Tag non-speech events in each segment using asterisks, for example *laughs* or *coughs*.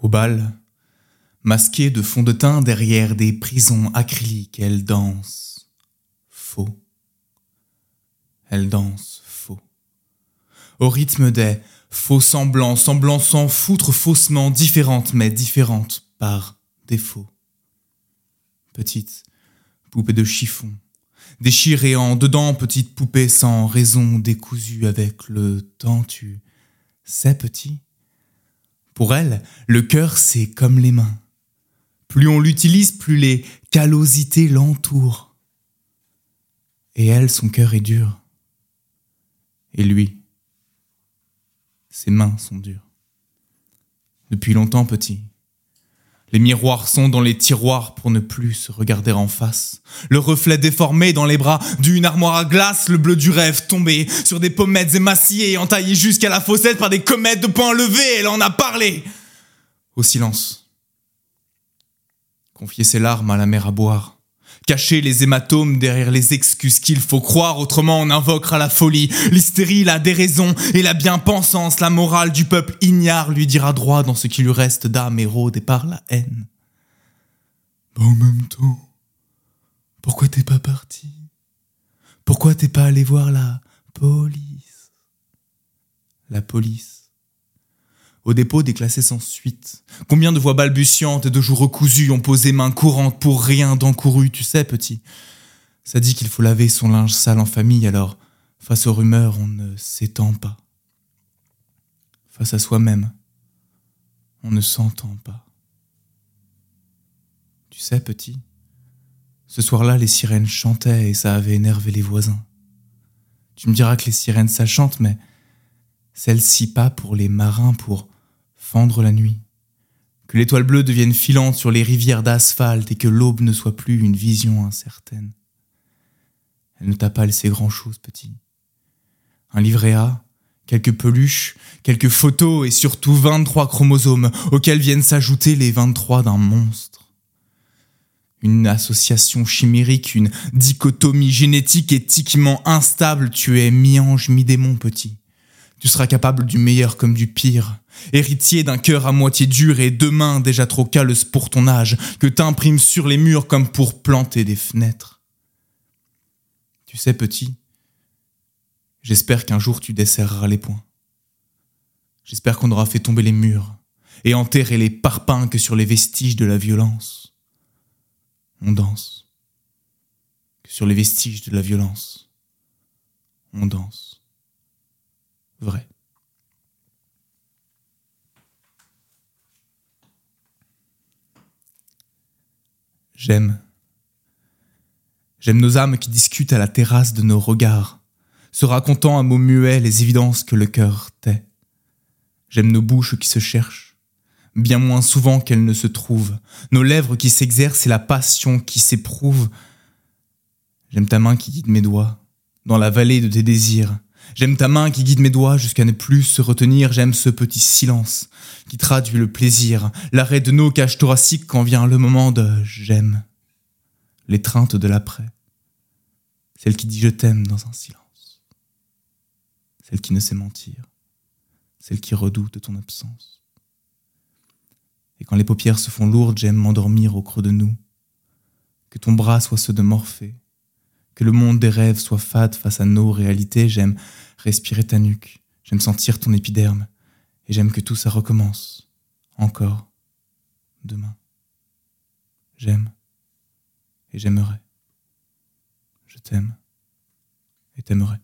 Au bal, masquée de fond de teint derrière des prisons acryliques, elle danse faux. Elle danse faux. Au rythme des faux semblants, semblants sans foutre faussement, différentes mais différentes par défaut. Petite poupée de chiffon, déchirée en dedans, petite poupée sans raison, décousue avec le temps, tu sais petit. Pour elle, le cœur c'est comme les mains. Plus on l'utilise, plus les callosités l'entourent. Et elle, son cœur est dur. Et lui, ses mains sont dures. Depuis longtemps, petit, les miroirs sont dans les tiroirs pour ne plus se regarder en face. Le reflet déformé dans les bras d'une armoire à glace, le bleu du rêve tombé sur des pommettes émaciées, entaillées jusqu'à la fossette par des comètes de poing levé, elle en a parlé. Au silence. Confier ses larmes à la mer à boire. Cacher les hématomes derrière les excuses qu'il faut croire, autrement on invoquera la folie, l'hystérie, la déraison et la bien-pensance, la morale du peuple ignare lui dira droit dans ce qui lui reste d'âme et par la haine. En même temps, pourquoi t'es pas parti? Pourquoi t'es pas allé voir la police? La police au dépôt déclassé sans suite. Combien de voix balbutiantes et de joues recousues ont posé main courante pour rien d'encouru, tu sais, petit. Ça dit qu'il faut laver son linge sale en famille, alors, face aux rumeurs, on ne s'étend pas. Face à soi-même, on ne s'entend pas. Tu sais, petit, ce soir-là, les sirènes chantaient et ça avait énervé les voisins. Tu me diras que les sirènes, ça chante, mais celle-ci pas pour les marins, pour fendre la nuit, que l'étoile bleue devienne filante sur les rivières d'asphalte et que l'aube ne soit plus une vision incertaine. Elle ne t'a pas laissé grand-chose, petit. Un livret A, quelques peluches, quelques photos et surtout 23 chromosomes auxquels viennent s'ajouter les 23 d'un monstre. Une association chimérique, une dichotomie génétique éthiquement instable, tu es mi-ange, mi-démon, petit. Tu seras capable du meilleur comme du pire, héritier d'un cœur à moitié dur et deux mains déjà trop calleuses pour ton âge, que t'imprimes sur les murs comme pour planter des fenêtres. Tu sais, petit, j'espère qu'un jour tu desserreras les poings. J'espère qu'on aura fait tomber les murs et enterré les parpaings que sur les vestiges de la violence. On danse. Que sur les vestiges de la violence, on danse vrai. J'aime. J'aime nos âmes qui discutent à la terrasse de nos regards, se racontant à mots muets les évidences que le cœur tait. J'aime nos bouches qui se cherchent, bien moins souvent qu'elles ne se trouvent, nos lèvres qui s'exercent et la passion qui s'éprouve. J'aime ta main qui guide mes doigts, dans la vallée de tes désirs, J'aime ta main qui guide mes doigts jusqu'à ne plus se retenir. J'aime ce petit silence qui traduit le plaisir, l'arrêt de nos cages thoraciques quand vient le moment de j'aime. L'étreinte de l'après. Celle qui dit je t'aime dans un silence. Celle qui ne sait mentir. Celle qui redoute ton absence. Et quand les paupières se font lourdes, j'aime m'endormir au creux de nous. Que ton bras soit ceux de Morphée que le monde des rêves soit fade face à nos réalités, j'aime respirer ta nuque, j'aime sentir ton épiderme, et j'aime que tout ça recommence, encore, demain. J'aime, et j'aimerai. Je t'aime, et t'aimerai.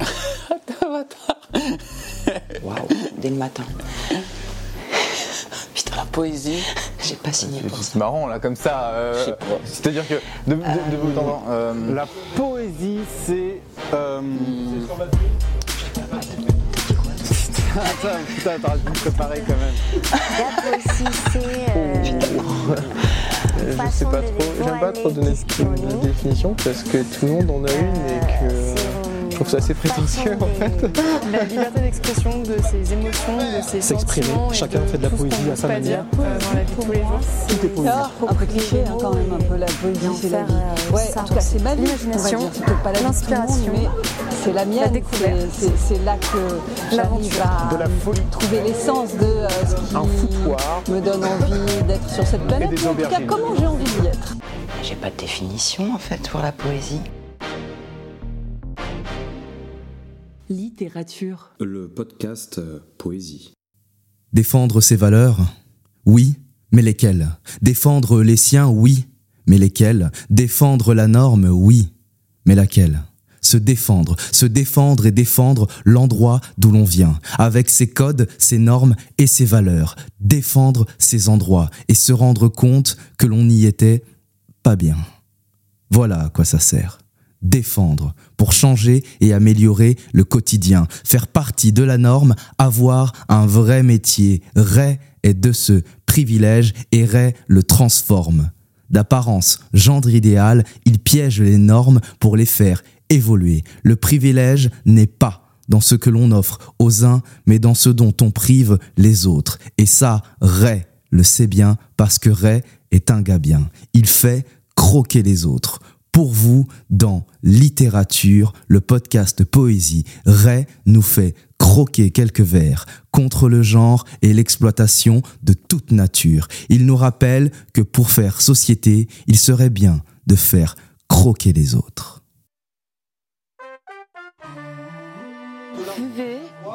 *laughs* Waouh, dès le matin. Putain, la poésie. *laughs* J'ai pas signé pour ça. C'est marrant là comme ça. euh, C'est-à-dire que de, de, de vous entendre, euh, La poésie, c'est. Euh... Attends, putain, t'aurais dû me préparer quand même. La poésie, c'est. euh, Je sais pas de trop, j'aime pas trop donner est. définition parce que tout le monde en a une et que je trouve ça assez prétentieux en fait. La liberté d'expression de ses émotions, de ses S'exprimer. Chacun de fait de la poésie à sa manière. dire, euh, dans la vie de tous les jours. Tout est poésie. Un peu cliché hein, quand même, un peu la poésie, c'est la vie. euh, Ouais, ça. en tout cas, c'est ma. L'imagination, on va dire. C'est peut-être pas la l'inspiration. mais c'est la mienne. découverte. C'est- C'est c'est là que j'arrive à De la folie. trouver l'essence de euh, ce qui me donne envie d'être sur cette planète. en tout cas, comment j'ai envie d'y être? J'ai pas de définition en fait pour la poésie. Littérature. Le podcast euh, Poésie. Défendre ses valeurs Oui, mais lesquelles? Défendre les siens Oui, mais lesquelles? Défendre la norme Oui, mais laquelle? Se défendre, se défendre et défendre l'endroit d'où l'on vient, avec ses codes, ses normes et ses valeurs. Défendre ces endroits et se rendre compte que l'on n'y était pas bien. Voilà à quoi ça sert. Défendre pour changer et améliorer le quotidien, faire partie de la norme, avoir un vrai métier. Ray est de ce privilège et Ray le transforme. D'apparence gendre idéal, il piège les normes pour les faire évoluer. Le privilège n'est pas dans ce que l'on offre aux uns, mais dans ce dont on prive les autres. Et ça, Ray le sait bien parce que Ray est un gars. Il fait croquer les autres. Pour vous, dans Littérature, le podcast Poésie, Ray nous fait croquer quelques vers contre le genre et l'exploitation de toute nature. Il nous rappelle que pour faire société, il serait bien de faire croquer les autres.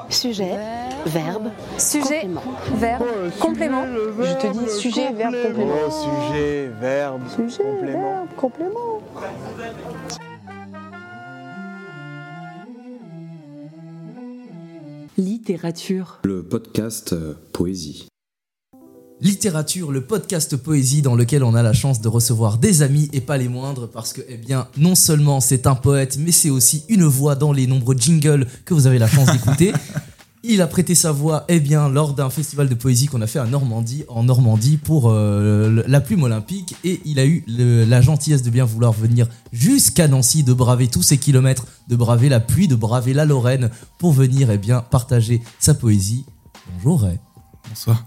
Sujet, verbe, Sujet, complément. verbe, complément. Je te dis sujet, verbe, complément. sujet, verbe, complément. complément. Littérature. Le podcast euh, Poésie. Littérature, le podcast poésie dans lequel on a la chance de recevoir des amis et pas les moindres parce que, eh bien, non seulement c'est un poète, mais c'est aussi une voix dans les nombreux jingles que vous avez la chance d'écouter. *laughs* Il a prêté sa voix, eh bien, lors d'un festival de poésie qu'on a fait à Normandie, en Normandie pour euh, la plume olympique et il a eu le- la gentillesse de bien vouloir venir jusqu'à Nancy, de braver tous ces kilomètres, de braver la pluie, de braver la Lorraine pour venir, eh bien, partager sa poésie. Bonjour, Ray. Bonsoir.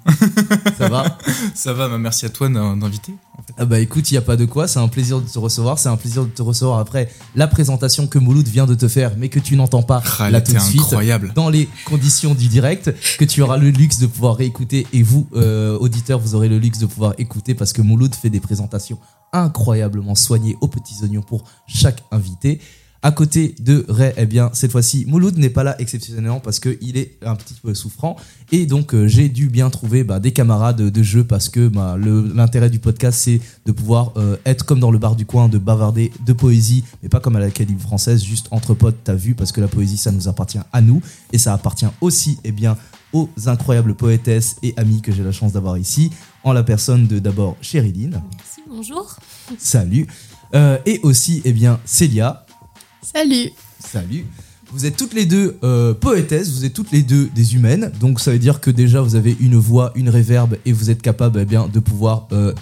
Ça va *laughs* Ça va, bah, merci à toi d'in- d'inviter. en fait. Ah bah écoute, il n'y a pas de quoi, c'est un plaisir de te recevoir, c'est un plaisir de te recevoir après la présentation que Mouloud vient de te faire, mais que tu n'entends pas Ah, là tout de suite, incroyable. dans les conditions du direct, que tu auras le luxe de pouvoir réécouter, et vous, euh, auditeurs, vous aurez le luxe de pouvoir écouter, parce que Mouloud fait des présentations incroyablement soignées aux petits oignons pour chaque invité. À côté de Ray, eh bien, cette fois-ci, Mouloud n'est pas là exceptionnellement parce qu'il est un petit peu souffrant. Et donc, euh, j'ai dû bien trouver bah, des camarades de jeu parce que bah, l'intérêt du podcast, c'est de pouvoir euh, être comme dans le bar du coin, de bavarder de poésie, mais pas comme à l'Académie française, juste entre potes, t'as vu, parce que la poésie, ça nous appartient à nous. Et ça appartient aussi, eh bien, aux incroyables poétesses et amis que j'ai la chance d'avoir ici, en la personne de d'abord Chériline. Bonjour. Salut. Euh, et aussi, eh bien, Célia. Salut. Salut. Vous êtes toutes les deux euh, poétesses, vous êtes toutes les deux des humaines, donc ça veut dire que déjà vous avez une voix, une réverbe et vous êtes capable eh de pouvoir euh,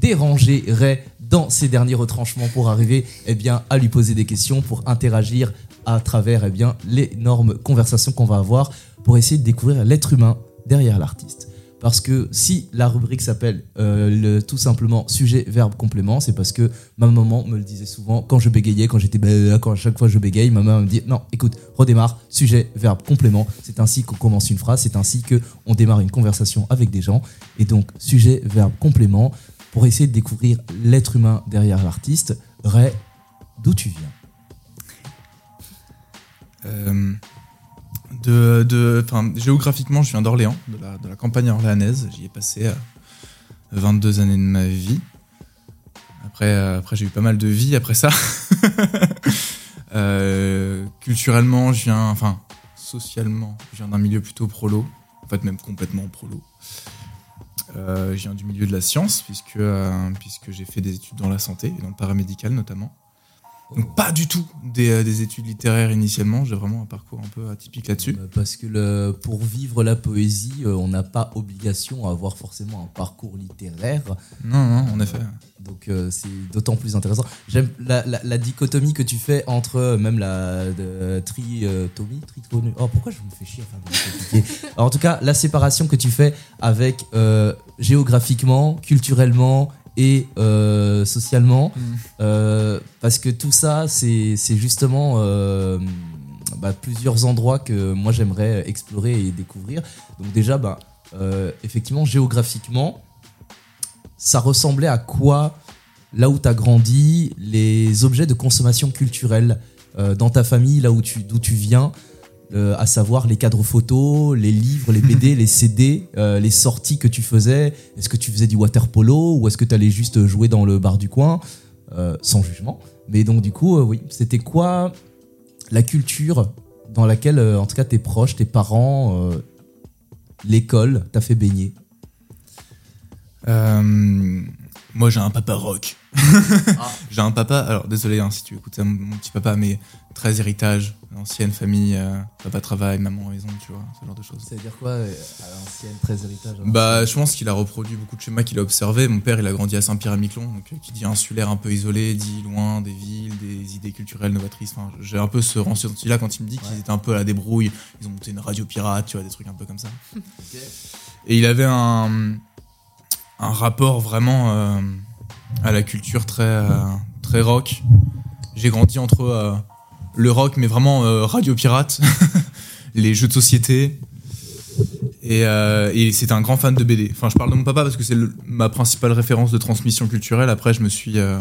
déranger Ray dans ses derniers retranchements pour arriver eh à lui poser des questions, pour interagir à travers eh l'énorme conversation qu'on va avoir pour essayer de découvrir l'être humain derrière l'artiste. Parce que si la rubrique s'appelle euh, le- tout simplement sujet, verbe, complément, c'est parce que ma maman me le disait souvent quand je bégayais, quand j'étais quand à chaque fois je bégaye, ma maman me dit non, écoute, redémarre, sujet, verbe, complément. C'est ainsi qu'on commence une phrase, c'est ainsi que on démarre une conversation avec des gens. Et donc sujet, verbe, complément pour essayer de découvrir l'être humain derrière l'artiste. Ray, d'où tu viens? Euh, géographiquement, je viens d'Orléans, de la, campagne orléanaise. J'y ai passé euh, 22 années de ma vie. Après, euh, après j'ai eu pas mal de vie après ça. *laughs* Euh, culturellement, je viens, enfin, socialement, je viens d'un milieu plutôt prolo. En fait, même complètement prolo. Euh, je viens du milieu de la science, puisque, euh, puisque j'ai fait des études dans la santé et dans le paramédical notamment. Donc pas du tout des, euh, des études littéraires initialement, j'ai vraiment un parcours un peu atypique là-dessus. Euh, Parce que le, pour vivre la poésie, euh, on n'a pas obligation à avoir forcément un parcours littéraire. Non, non, en effet. Donc euh, c'est d'autant plus intéressant. J'aime la, la- la dichotomie que tu fais entre même la de, tritomie, tritomie. Oh pourquoi je me fais chier Alors, En tout cas, la séparation que tu fais avec euh, géographiquement, culturellement et euh, socialement, Mm. euh, parce que tout ça, c'est c'est justement euh, bah, plusieurs endroits que moi j'aimerais explorer et découvrir. Donc déjà, bah, effectivement, géographiquement, ça ressemblait à quoi là où tu as grandi, les objets de consommation culturelle dans ta famille, là où tu, d'où tu viens, euh, à savoir les cadres photos, les livres, les BD, *laughs* les CD, euh, les sorties que tu faisais. Est-ce que tu faisais du water polo ou est-ce que tu allais juste jouer dans le bar du coin euh, Sans jugement. Mais donc, du coup, euh, oui, c'était quoi la culture dans laquelle, euh, en tout cas, tes proches, tes parents, euh, l'école t'a fait baigner? Euh, moi, j'ai un papa rock. *laughs* J'ai un papa, alors désolé hein, si tu écoutes ça, mon petit papa, mais très héritage, ancienne famille, euh, papa travaille, maman maison, tu vois, ce genre de choses. Ça veut dire quoi euh, à l'ancienne, très héritage à Bah, je pense qu'il a reproduit beaucoup de schémas qu'il a observés. Mon père, il a grandi à Saint-Pierre-et-Miquelon, donc euh, qui dit insulaire un peu isolé, dit loin des villes, des idées culturelles novatrices. Enfin, j'ai un peu ce ressenti-là quand il me dit qu'ils étaient un peu à la débrouille. Ils ont monté une radio pirate, tu vois, des trucs un peu comme ça. *laughs* Et il avait un, un rapport vraiment euh, à la culture très, très rock. J'ai grandi entre le rock, mais vraiment euh, radio pirate, *laughs* les jeux de société. Et, euh, et c'était un grand fan de BD. Enfin, je parle de mon papa parce que c'est ma principale référence de transmission culturelle. Après, je me suis euh,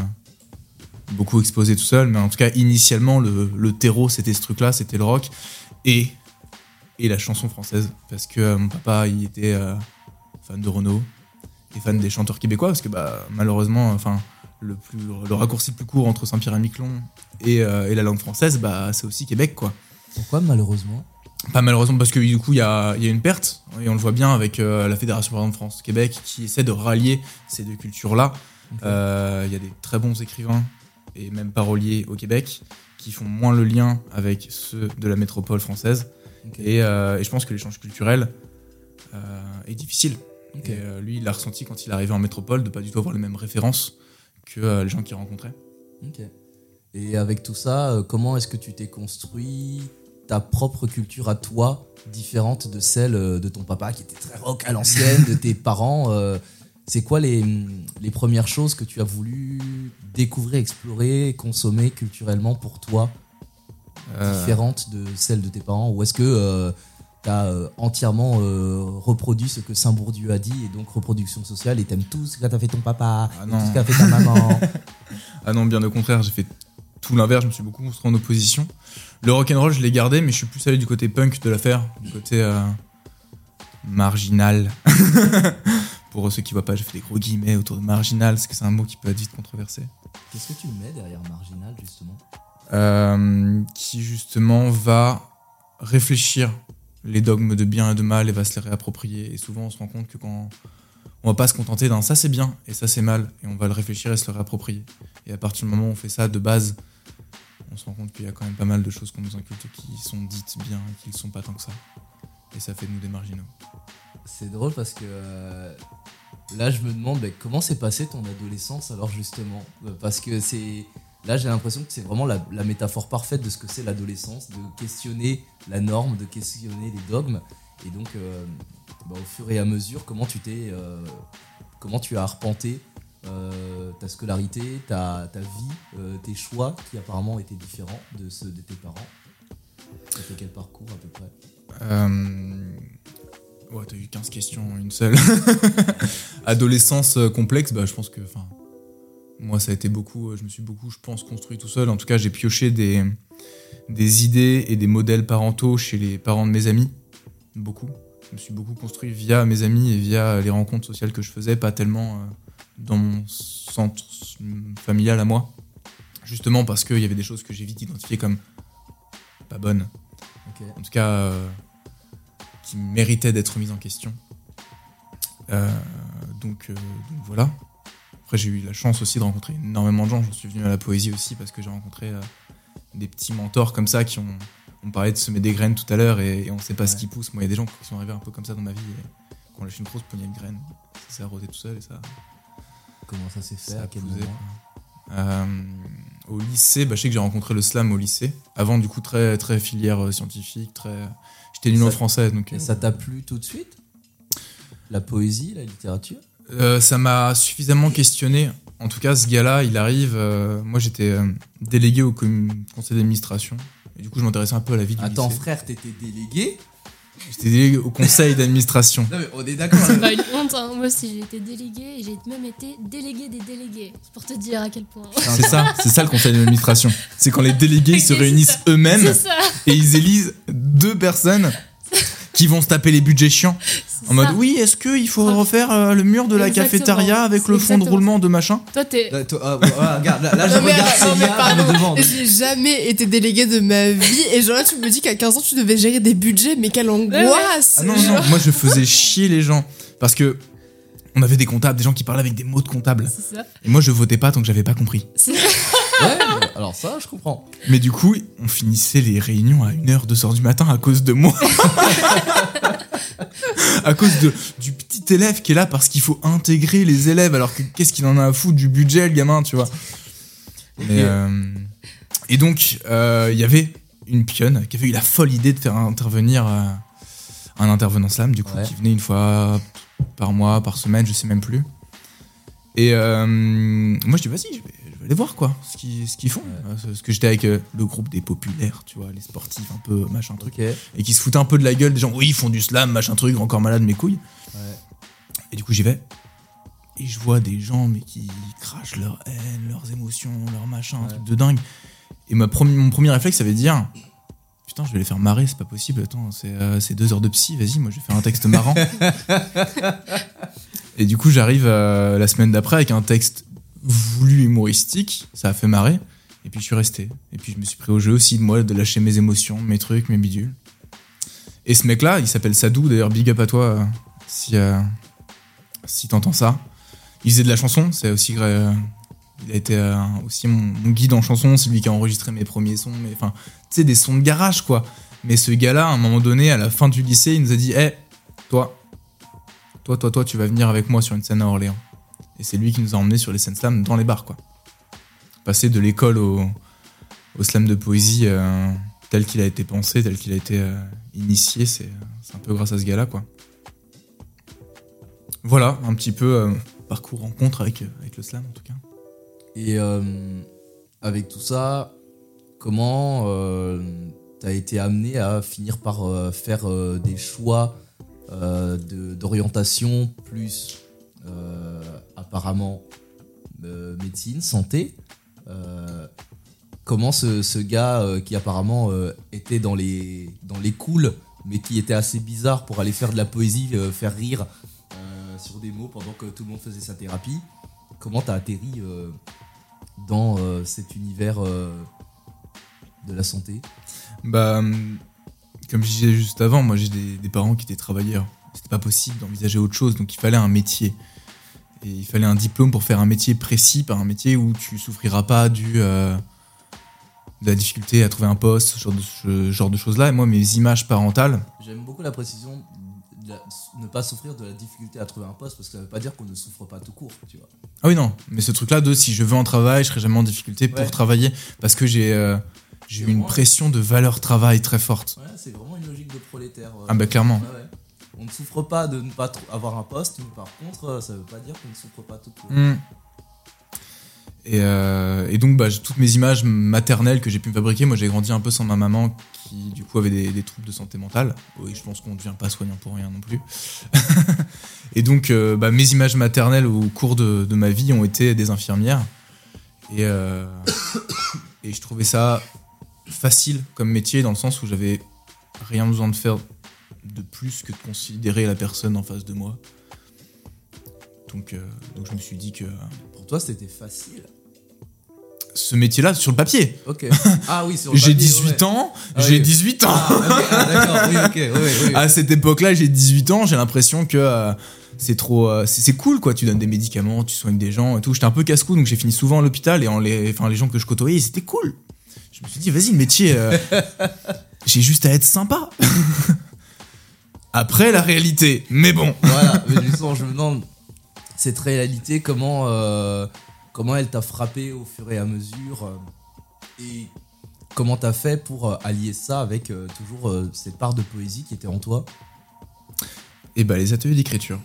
beaucoup exposé tout seul, mais en tout cas, initialement, le, le terreau, c'était ce truc-là, c'était le rock et, et la chanson française. Parce que mon papa, il était fan de Renault et fan des chanteurs québécois, parce que bah, malheureusement, enfin, le, plus, le raccourci le plus court entre Saint-Pierre-et-Miquelon et, euh, et la langue française, bah, c'est aussi Québec, quoi. Pourquoi malheureusement? Pas malheureusement parce que du coup il y a, y a une perte et on le voit bien avec euh, la Fédération par exemple France Québec qui essaie de rallier ces deux cultures là. Il y a des très bons écrivains et même paroliers au Québec qui font moins le lien avec ceux de la métropole française et, euh, et je pense que l'échange culturel euh, est difficile. Et euh, lui il l'a ressenti quand il est arrivé en métropole de pas du tout avoir les mêmes références que euh, les gens qu'il rencontrait. Ok. Et avec tout ça, euh, comment est-ce que tu t'es construit ta propre culture à toi, différente de celle euh, de ton papa qui était très rock à l'ancienne, de tes *laughs* parents C'est quoi les, les premières choses que tu as voulu découvrir, explorer, consommer culturellement pour toi, Euh, différentes de celles de tes parents? Ou est-ce que tu as entièrement euh, reproduit ce que Saint-Bourdieu a dit et donc reproduction sociale et t'aimes tout ce qu'a fait ton papa, Ah et tout ce qu'a fait ta maman *laughs* Ah non, bien au contraire, j'ai fait tout l'inverse, je me suis beaucoup construit en opposition. Le rock'n'roll, je l'ai gardé, mais je suis plus allé du côté punk de l'affaire, du côté euh, marginal. *laughs* Pour ceux qui voient pas, j'ai fait des gros guillemets autour de marginal, parce que c'est un mot qui peut être vite controversé. Qu'est-ce que tu mets derrière marginal justement? Euh, qui justement va réfléchir les dogmes de bien et de mal et va se les réapproprier. Et souvent, on se rend compte que quand on va pas se contenter d'un ça c'est bien et ça c'est mal, et on va le réfléchir et se le réapproprier. Et à partir du moment où on fait ça de base, on se rend compte qu'il y a quand même pas mal de choses qu'on nous inculte qui sont dites bien et qui ne sont pas tant que ça. Et ça fait de nous des marginaux. C'est drôle parce que euh, là, je me demande bah, comment s'est passée ton adolescence alors justement? Euh, Parce que c'est là, j'ai l'impression que c'est vraiment la, métaphore parfaite de ce que c'est l'adolescence, de questionner la norme, de questionner les dogmes. Et donc, euh, bah, au fur et à mesure, comment tu t'es, euh, comment tu as arpenté euh, ta scolarité, ta, vie, tes choix qui apparemment étaient différents de ceux de tes parents? Ça fait quel parcours à peu près? Ouais, t'as eu 15 questions une seule. *laughs* Adolescence complexe, bah, je pense que. Moi, ça a été beaucoup. euh, Je me suis beaucoup, je pense, construit tout seul. En tout cas, j'ai pioché des, des idées et des modèles parentaux chez les parents de mes amis. Beaucoup. Je me suis beaucoup construit via mes amis et via les rencontres sociales que je faisais, pas tellement euh, dans mon centre familial à moi. Justement parce qu'il y avait des choses que j'ai vite identifiées comme pas bonnes. Ok. En tout cas, euh, qui méritaient d'être mises en question. Euh, donc, euh, donc voilà. Après, j'ai eu la chance aussi de rencontrer énormément de gens. J'en suis venu à la poésie aussi parce que j'ai rencontré euh, des petits mentors comme ça qui ont. On parlait de semer des graines tout à l'heure et, et on sait pas ce qui pousse. Moi, il y a des gens qui sont arrivés un peu comme ça dans ma vie et qui ont lâché une grosse poignée de graines. Ça s'est arrosé tout seul et ça. Comment ça s'est fait? Ça À quel moment? Euh, au lycée, bah, je sais que j'ai rencontré le slam au lycée. Avant, du coup, très, très filière euh, scientifique, très. J'étais nul en Ça- français, donc. Et ça t'a plu tout de suite? La poésie, la littérature? Euh, ça m'a suffisamment questionné. En tout cas, ce gars-là, il arrive. euh, moi, j'étais euh, délégué au conseil d'administration Et du coup, je m'intéressais un peu à la vie du Attends, lycée. frère, t'étais délégué? J'étais délégué au conseil d'administration. Non, mais on est d'accord. C'est pas une honte, hein. moi aussi j'ai été déléguée et j'ai même été déléguée des délégués. C'est pour te dire à quel point. C'est ça, c'est ça le conseil d'administration. C'est quand les délégués *laughs* se réunissent eux-mêmes et ils élisent deux personnes qui vont se taper les budgets chiants. En mode, oui, est-ce qu'il faut refaire euh, le mur de la Exactement. cafétéria avec le fond de roulement de machin Toi t'es. Là, toi, ah, ouais, regarde, là, là, je Non, mais regarde mais pardon, demande. J'ai jamais été déléguée de ma vie et genre là tu me dis qu'à 15 ans tu devais gérer des budgets mais quelle angoisse Ah non, non, moi je faisais chier les gens. Parce que on avait des comptables, des gens qui parlaient avec des mots de comptables. C'est ça. Et moi je votais pas tant que j'avais pas compris. Ouais, alors ça, je comprends. Mais du coup, on finissait les réunions à 1h, 2h du matin à cause de moi. *laughs* à cause de, du petit élève qui est là parce qu'il faut intégrer les élèves alors que qu'est-ce qu'il en a à foutre du budget le gamin, tu vois. Mais, euh, et donc, euh, il y avait une pionne qui avait eu la folle idée de faire intervenir euh, un intervenant slam, du coup, Ouais. qui venait une fois par mois, par semaine, je sais même plus. Et euh, moi, je dis, vas-y, je vais aller voir, quoi, ce qu'ils ce qu'ils font. Euh, Parce que j'étais avec euh, le groupe des populaires, tu vois, les sportifs, un peu, machin, truc. Et qui se foutaient un peu de la gueule des gens, oui, ils font du slam, machin, truc, encore malade, mes couilles. Ouais. Et du coup, j'y vais. Et je vois des gens, mais qui crachent leur haine, leurs émotions, leur machin, un Ouais. truc de dingue. Et ma premi- mon premier réflexe, ça veut dire Putain, je vais les faire marrer, c'est pas possible. Attends, c'est euh, c'est deux heures de psy, vas-y, moi je vais faire un texte marrant. *laughs* et du coup, j'arrive euh, la semaine d'après avec un texte voulu humoristique, ça a fait marrer. Et puis je suis resté. Et puis je me suis pris au jeu aussi de moi, de lâcher mes émotions, mes trucs, mes bidules. Et ce mec-là, il s'appelle Sadou, d'ailleurs, big up à toi euh, si, euh, si t'entends ça. Il faisait de la chanson, c'est aussi. euh, il a été euh, aussi mon, guide en chanson, c'est lui qui a enregistré mes premiers sons, mais enfin, tu sais, des sons de garage, quoi. Mais ce gars-là, à un moment donné, à la fin du lycée, il nous a dit Hé, toi, toi, toi, toi, tu vas venir avec moi sur une scène à Orléans. Et c'est lui qui nous a emmenés sur les scènes slam dans les bars, quoi. Passer de l'école au, slam de poésie euh, tel qu'il a été pensé, tel qu'il a été euh, initié, c'est un peu grâce à ce gars-là, quoi. Voilà, un petit peu euh, parcours rencontre avec, avec le slam, en tout cas. Et avec tout ça, comment t'as été amené à finir par faire des choix d'orientation plus apparemment euh, médecine, santé Euh, Comment ce, ce gars euh, qui apparemment était dans les, dans mais qui était assez bizarre pour aller faire de la poésie, faire rire sur des mots pendant que tout le monde faisait sa thérapie, comment t'as atterri dans cet univers de la santé? Bah, comme je disais juste avant, moi j'ai des parents qui étaient travailleurs. C'était pas possible d'envisager autre chose, donc il fallait un métier. Et il fallait un diplôme pour faire un métier précis, pas un métier où tu souffriras pas du, euh, de la difficulté à trouver un poste, ce genre de, ce genre de choses-là. Et moi, mes images parentales, J'aime beaucoup la précision de la- ne pas souffrir de la difficulté à trouver un poste parce que ça veut pas dire qu'on ne souffre pas tout court, tu vois. Ah oui, non, mais ce truc-là de si je veux un travail, je serai jamais en difficulté pour travailler parce que j'ai euh, j'ai eu une pression de valeur travail très forte. Ouais, c'est vraiment une logique de prolétaire. ouais. Ah bah clairement. Ouais. On ne souffre pas de ne pas avoir un poste, mais par contre, euh, ça veut pas dire qu'on ne souffre pas tout court. Mm. Et, euh, et donc, bah, toutes mes images maternelles que j'ai pu me fabriquer, moi j'ai grandi un peu sans ma maman qui, du coup, avait des, troubles de santé mentale. Oui, je pense qu'on ne devient pas soignant pour rien non plus. *laughs* et donc, euh, bah, mes images maternelles au cours de, ma vie ont été des infirmières. Et, *coughs* et je trouvais ça facile comme métier dans le sens où j'avais rien besoin de faire de plus que de considérer la personne en face de moi. Donc, euh, donc je me suis dit que Pour toi, c'était facile. ce métier-là, sur le papier, Ok. *laughs* Ah oui, sur le j'ai papier, 18 ouais. ans, Ah j'ai oui. 18 ans. Ah, ah, d'accord, oui, ok, oui. À cette époque-là, j'ai 18 ans, j'ai l'impression que euh, c'est trop euh, c'est c'est cool quoi, tu donnes des médicaments, tu soignes des gens et tout. J'étais un peu casse-cou donc j'ai fini souvent à l'hôpital et en les enfin les gens que je côtoyais, c'était cool. Je me suis dit vas-y, le métier euh, *laughs* j'ai juste à être sympa. *laughs* Après la réalité, mais bon. Voilà, mais justement, je me demande, cette réalité, comment, euh, comment elle t'a frappé au fur et à mesure euh, et comment t'as fait pour euh, allier ça avec toujours cette part de poésie qui était en toi? Et bah les ateliers d'écriture.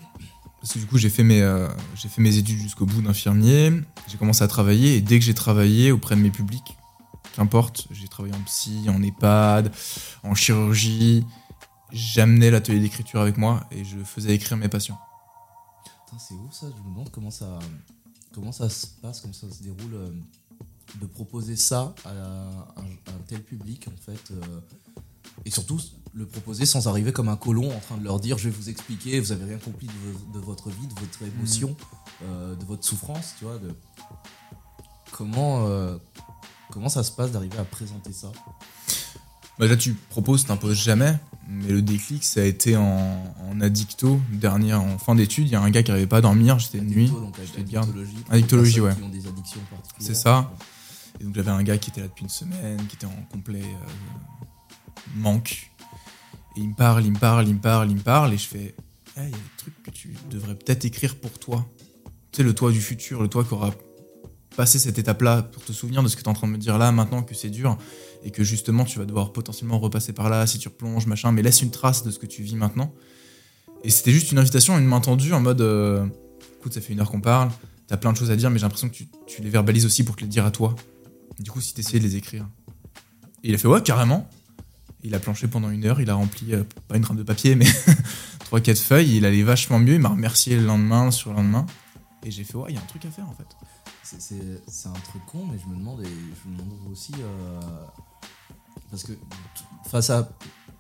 Parce que du coup j'ai fait mes j'ai fait mes études jusqu'au bout d'infirmier. J'ai commencé à travailler et dès que j'ai travaillé auprès de mes publics, qu'importe. J'ai travaillé en psy, en EHPAD, en chirurgie. J'amenais l'atelier d'écriture avec moi et je faisais écrire mes patients. C'est ouf ça, je me demande comment ça, comment ça se passe, comment ça se déroule euh, de proposer ça à, un, à un tel public en fait. euh, et surtout le proposer sans arriver comme un colon en train de leur dire je vais vous expliquer, vous avez rien compris de, vo- de votre vie, de votre émotion, euh, de votre souffrance, tu vois. De... Comment, comment ça se passe d'arriver à présenter ça? Bah là, tu proposes, t'imposes jamais. Mais le déclic, ça a été en, en addicto, dernière, en fin d'études. Il y a un gars qui n'arrivait pas à dormir, j'étais de nuit. J'étais de garde. addictologie, ouais. C'est ça. Et donc j'avais un gars qui était là depuis une semaine, qui était en complet euh, manque. Et il me parle, il me parle, il me parle, il me parle. Et je fais, Ah, il y a des trucs que tu devrais peut-être écrire pour toi. Tu sais, le toi du futur, le toi qui aura passé cette étape-là pour te souvenir de ce que tu es en train de me dire là, maintenant que c'est dur. Et que justement, tu vas devoir potentiellement repasser par là si tu replonges, machin. Mais laisse une trace de ce que tu vis maintenant. Et c'était juste une invitation, une main tendue en mode, euh, écoute, ça fait une heure qu'on parle. T'as plein de choses à dire, mais j'ai l'impression que tu, les verbalises aussi pour te les dire à toi. Du coup, si t'essayais de les écrire. Et il a fait ouais, carrément. Il a planché pendant une heure, il a rempli, euh, pas une trame de papier, mais *laughs* 3-4 feuilles, il allait vachement mieux, il m'a remercié le lendemain, sur le lendemain. Et j'ai fait ouais, il y a un truc à faire en fait. C'est un truc con, mais je me demande, et je me demande aussi, euh, parce que face à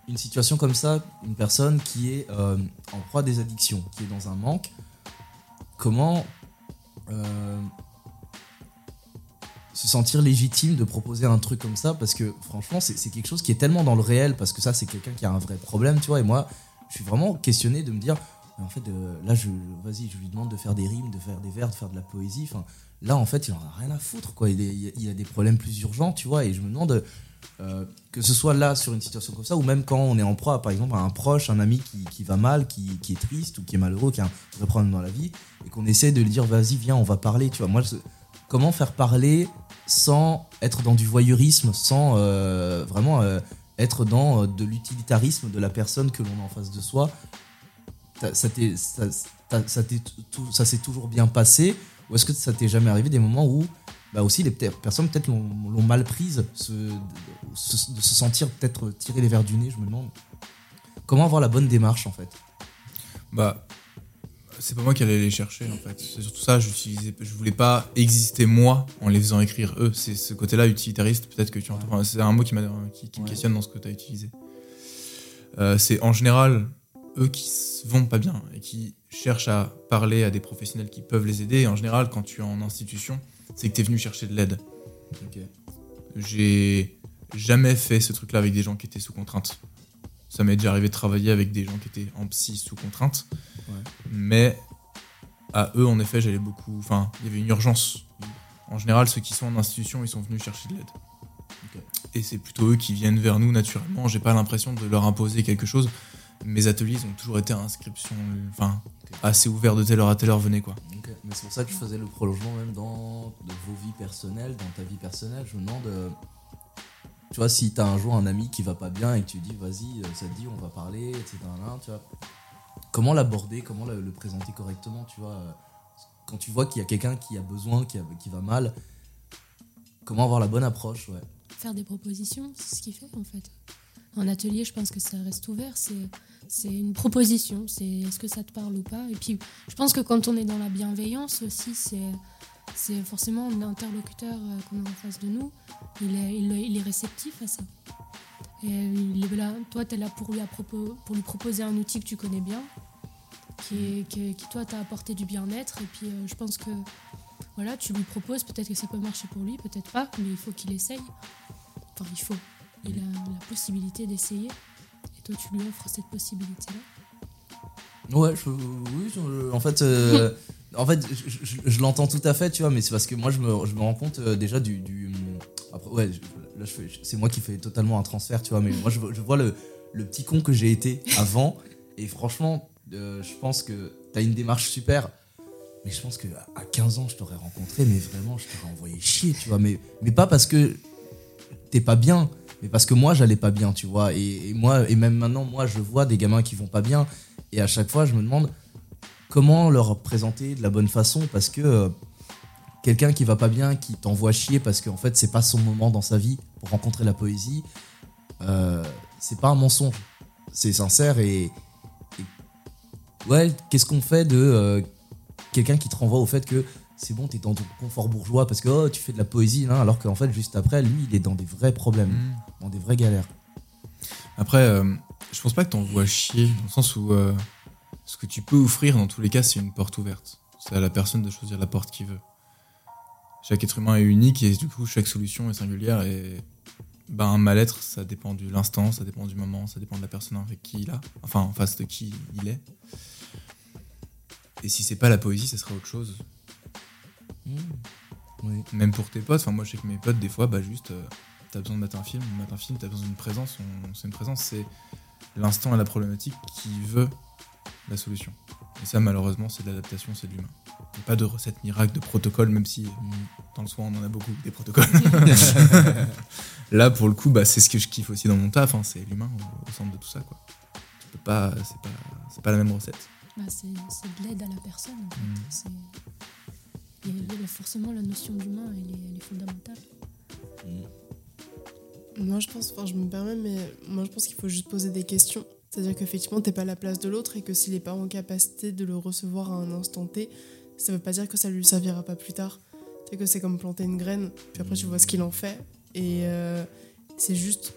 une situation comme ça, une personne qui est euh, en proie à des addictions, qui est dans un manque, comment euh, se sentir légitime de proposer un truc comme ça? Parce que franchement, c'est quelque chose qui est tellement dans le réel, parce que ça, c'est quelqu'un qui a un vrai problème, tu vois, et moi, je suis vraiment questionné de me dire, en fait, euh, là, je, vas-y, je lui demande de faire des rimes, de faire des vers, de faire de la poésie. Là, en fait, il en a rien à foutre, quoi. Il, est- il a des problèmes plus urgents, tu vois. Et je me demande euh, que ce soit là sur une situation comme ça, ou même quand on est en proie, par exemple, à un proche, un ami qui, qui va mal, qui, qui est triste ou qui est malheureux, qui a un vrai problème dans la vie, et qu'on essaie de lui dire, vas-y, viens, on va parler, tu vois. Moi, comment faire parler sans être dans du voyeurisme, sans euh, vraiment euh, être dans de l'utilitarisme de la personne que l'on a en face de soi ça t'est- ça- ça tout- ça s'est toujours bien passé ou est-ce que ça t'est jamais arrivé des moments où bah aussi les personnes peut-être l'ont mal prise se- de, se, de se sentir peut-être tirer les verres du nez je me demande comment avoir la bonne démarche en fait? Bah, c'est pas moi qui allais les chercher en fait. C'est surtout ça, j'utilisais, je voulais pas exister moi en les faisant écrire eux. C'est ce côté-là utilitariste, peut-être que tu entends. enfin, c'est un mot qui, me Ouais. questionne dans ce que tu as utilisé. Euh, c'est en général eux qui s- vont pas bien et qui cherchent à parler à des professionnels qui peuvent les aider. Et en général, quand tu es en institution, c'est que tu es venu chercher de l'aide. J'ai jamais fait ce truc-là avec des gens qui étaient sous contrainte. Ça m'est déjà arrivé de travailler avec des gens qui étaient en psy sous contrainte. Mais à eux, en effet, j'allais beaucoup. Enfin, il y avait une urgence. En général, ceux qui sont en institution, ils sont venus chercher de l'aide. Et c'est plutôt eux qui viennent vers nous naturellement. J'ai pas l'impression de leur imposer quelque chose. Mes ateliers ils ont toujours été à inscription, enfin, assez ouverts de telle heure à telle heure, venez quoi. Mais c'est pour ça que je faisais le prolongement même dans de vos vies personnelles, dans ta vie personnelle. Je me demande, euh, tu vois, si t'as un jour un ami qui va pas bien et que tu dis, vas-y, euh, ça te dit, on va parler, etc. là, tu vois, comment l'aborder, comment le, le présenter correctement, tu vois? euh, Quand tu vois qu'il y a quelqu'un qui a besoin, qui, a- qui va mal, comment avoir la bonne approche, ouais? Faire des propositions, c'est ce qu'il fait en fait. En atelier, je pense que ça reste ouvert. C'est, c'est une proposition. C'est est-ce que ça te parle ou pas. Et puis, je pense que quand on est dans la bienveillance aussi, c'est, forcément un interlocuteur euh, qu'on a en face de nous. Il est, il, est- réceptif à ça. Et il est là, toi, tu es là pour lui, propos- pour lui proposer un outil que tu connais bien, qui, est- qui, toi, t'a apporté du bien-être. Et puis, euh, je pense que voilà, tu lui proposes, peut-être que ça peut marcher pour lui, peut-être pas, mais il faut qu'il essaye. Enfin, il faut. Il a la possibilité d'essayer. Et toi, tu lui offres cette possibilité-là. Ouais, je- oui, je- en fait, euh, *laughs* en fait, je, je- je l'entends tout à fait, tu vois, mais c'est parce que moi, je me, je me rends compte euh, déjà du, du- après, ouais, là, je fais- c'est moi qui fais totalement un transfert, tu vois, mais moi, je, je vois le, le petit con que j'ai été avant, et franchement, euh, je pense que t'as une démarche super. Mais je pense que à 15 ans, je t'aurais rencontré, mais vraiment, je t'aurais envoyé chier, tu vois. Mais, mais pas parce que t'es pas bien, mais parce que moi, j'allais pas bien, tu vois. Et, moi, et même maintenant, moi, je vois des gamins qui vont pas bien. Et à chaque fois, je me demande comment leur présenter de la bonne façon, parce que euh, quelqu'un qui va pas bien, qui t'envoie chier parce qu'en fait c'est pas son moment dans sa vie pour rencontrer la poésie, euh, c'est pas un mensonge. C'est sincère et, et- ouais, qu'est-ce qu'on fait de euh, quelqu'un qui te renvoie au fait que c'est bon, t'es dans ton confort bourgeois parce que oh, tu fais de la poésie, hein, alors qu'en fait juste après, lui, il est dans des vrais problèmes, Mm. dans des vraies galères. Après, euh, je pense pas que t'envoies chier, dans le sens où euh, ce que tu peux offrir, dans tous les cas, c'est une porte ouverte. C'est à la personne de choisir la porte qu'il veut. Chaque être humain est unique et du coup, chaque solution est singulière et ben, un mal-être, ça dépend de l'instant, ça dépend du moment, ça dépend de la personne avec qui il a, enfin en face de qui il est. Et si c'est pas la poésie, ça sera autre chose. Oui. Même pour tes potes, enfin moi je sais que mes potes, des fois, bah juste, euh, t'as besoin de mettre un film, mettre un film, t'as besoin d'une présence, on- c'est une présence, c'est l'instant et la problématique qui veut la solution. Et ça, malheureusement, c'est de l'adaptation, c'est de l'humain. Il n'y a pas de recette miracle, de protocole, même si dans le soin, on en a beaucoup, des protocoles. *laughs* Là, pour le coup, bah, c'est ce que je kiffe aussi dans mon taf, hein, c'est l'humain au, au centre de tout ça. Quoi. Tu peux pas, c'est pas, c'est pas la même recette. Bah, c'est c'est de l'aide à la personne. En fait. Mm. Y a forcément la notion d'humain, elle elle est fondamentale. Moi, je pense, enfin, je me permets, mais moi, je pense qu'il faut juste poser des questions. C'est-à-dire qu'effectivement, t'es pas à la place de l'autre et que s'il est pas en capacité de le recevoir à un instant T, ça veut pas dire que ça lui servira pas plus tard. C'est que c'est comme planter une graine, puis après, tu vois ce qu'il en fait. Et euh, c'est juste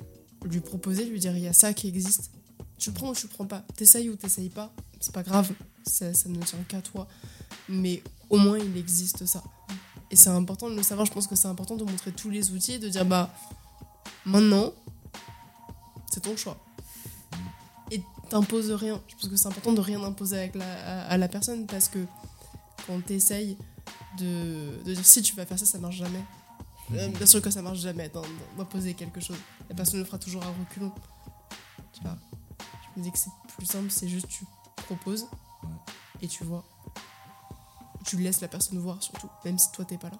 lui proposer, lui dire il y a ça qui existe. Tu prends ou tu prends pas. T'essayes ou t'essayes pas. C'est pas grave. Ça, ça ne tient qu'à toi. Mais au moins, il existe ça. Et c'est important de le savoir. Je pense que c'est important de montrer tous les outils et de dire bah Maintenant, c'est ton choix. Et t'imposes rien. Je pense que c'est important de rien imposer avec la, à, à la personne parce que quand t'essayes de, de dire si tu vas faire ça, ça marche jamais. Bien sûr que ça marche jamais d'im- d'imposer quelque chose. La personne le fera toujours à reculons. Tu vois. Je me dis que c'est plus simple, c'est juste tu proposes et tu vois. Tu laisses la personne voir surtout, même si toi t'es pas là.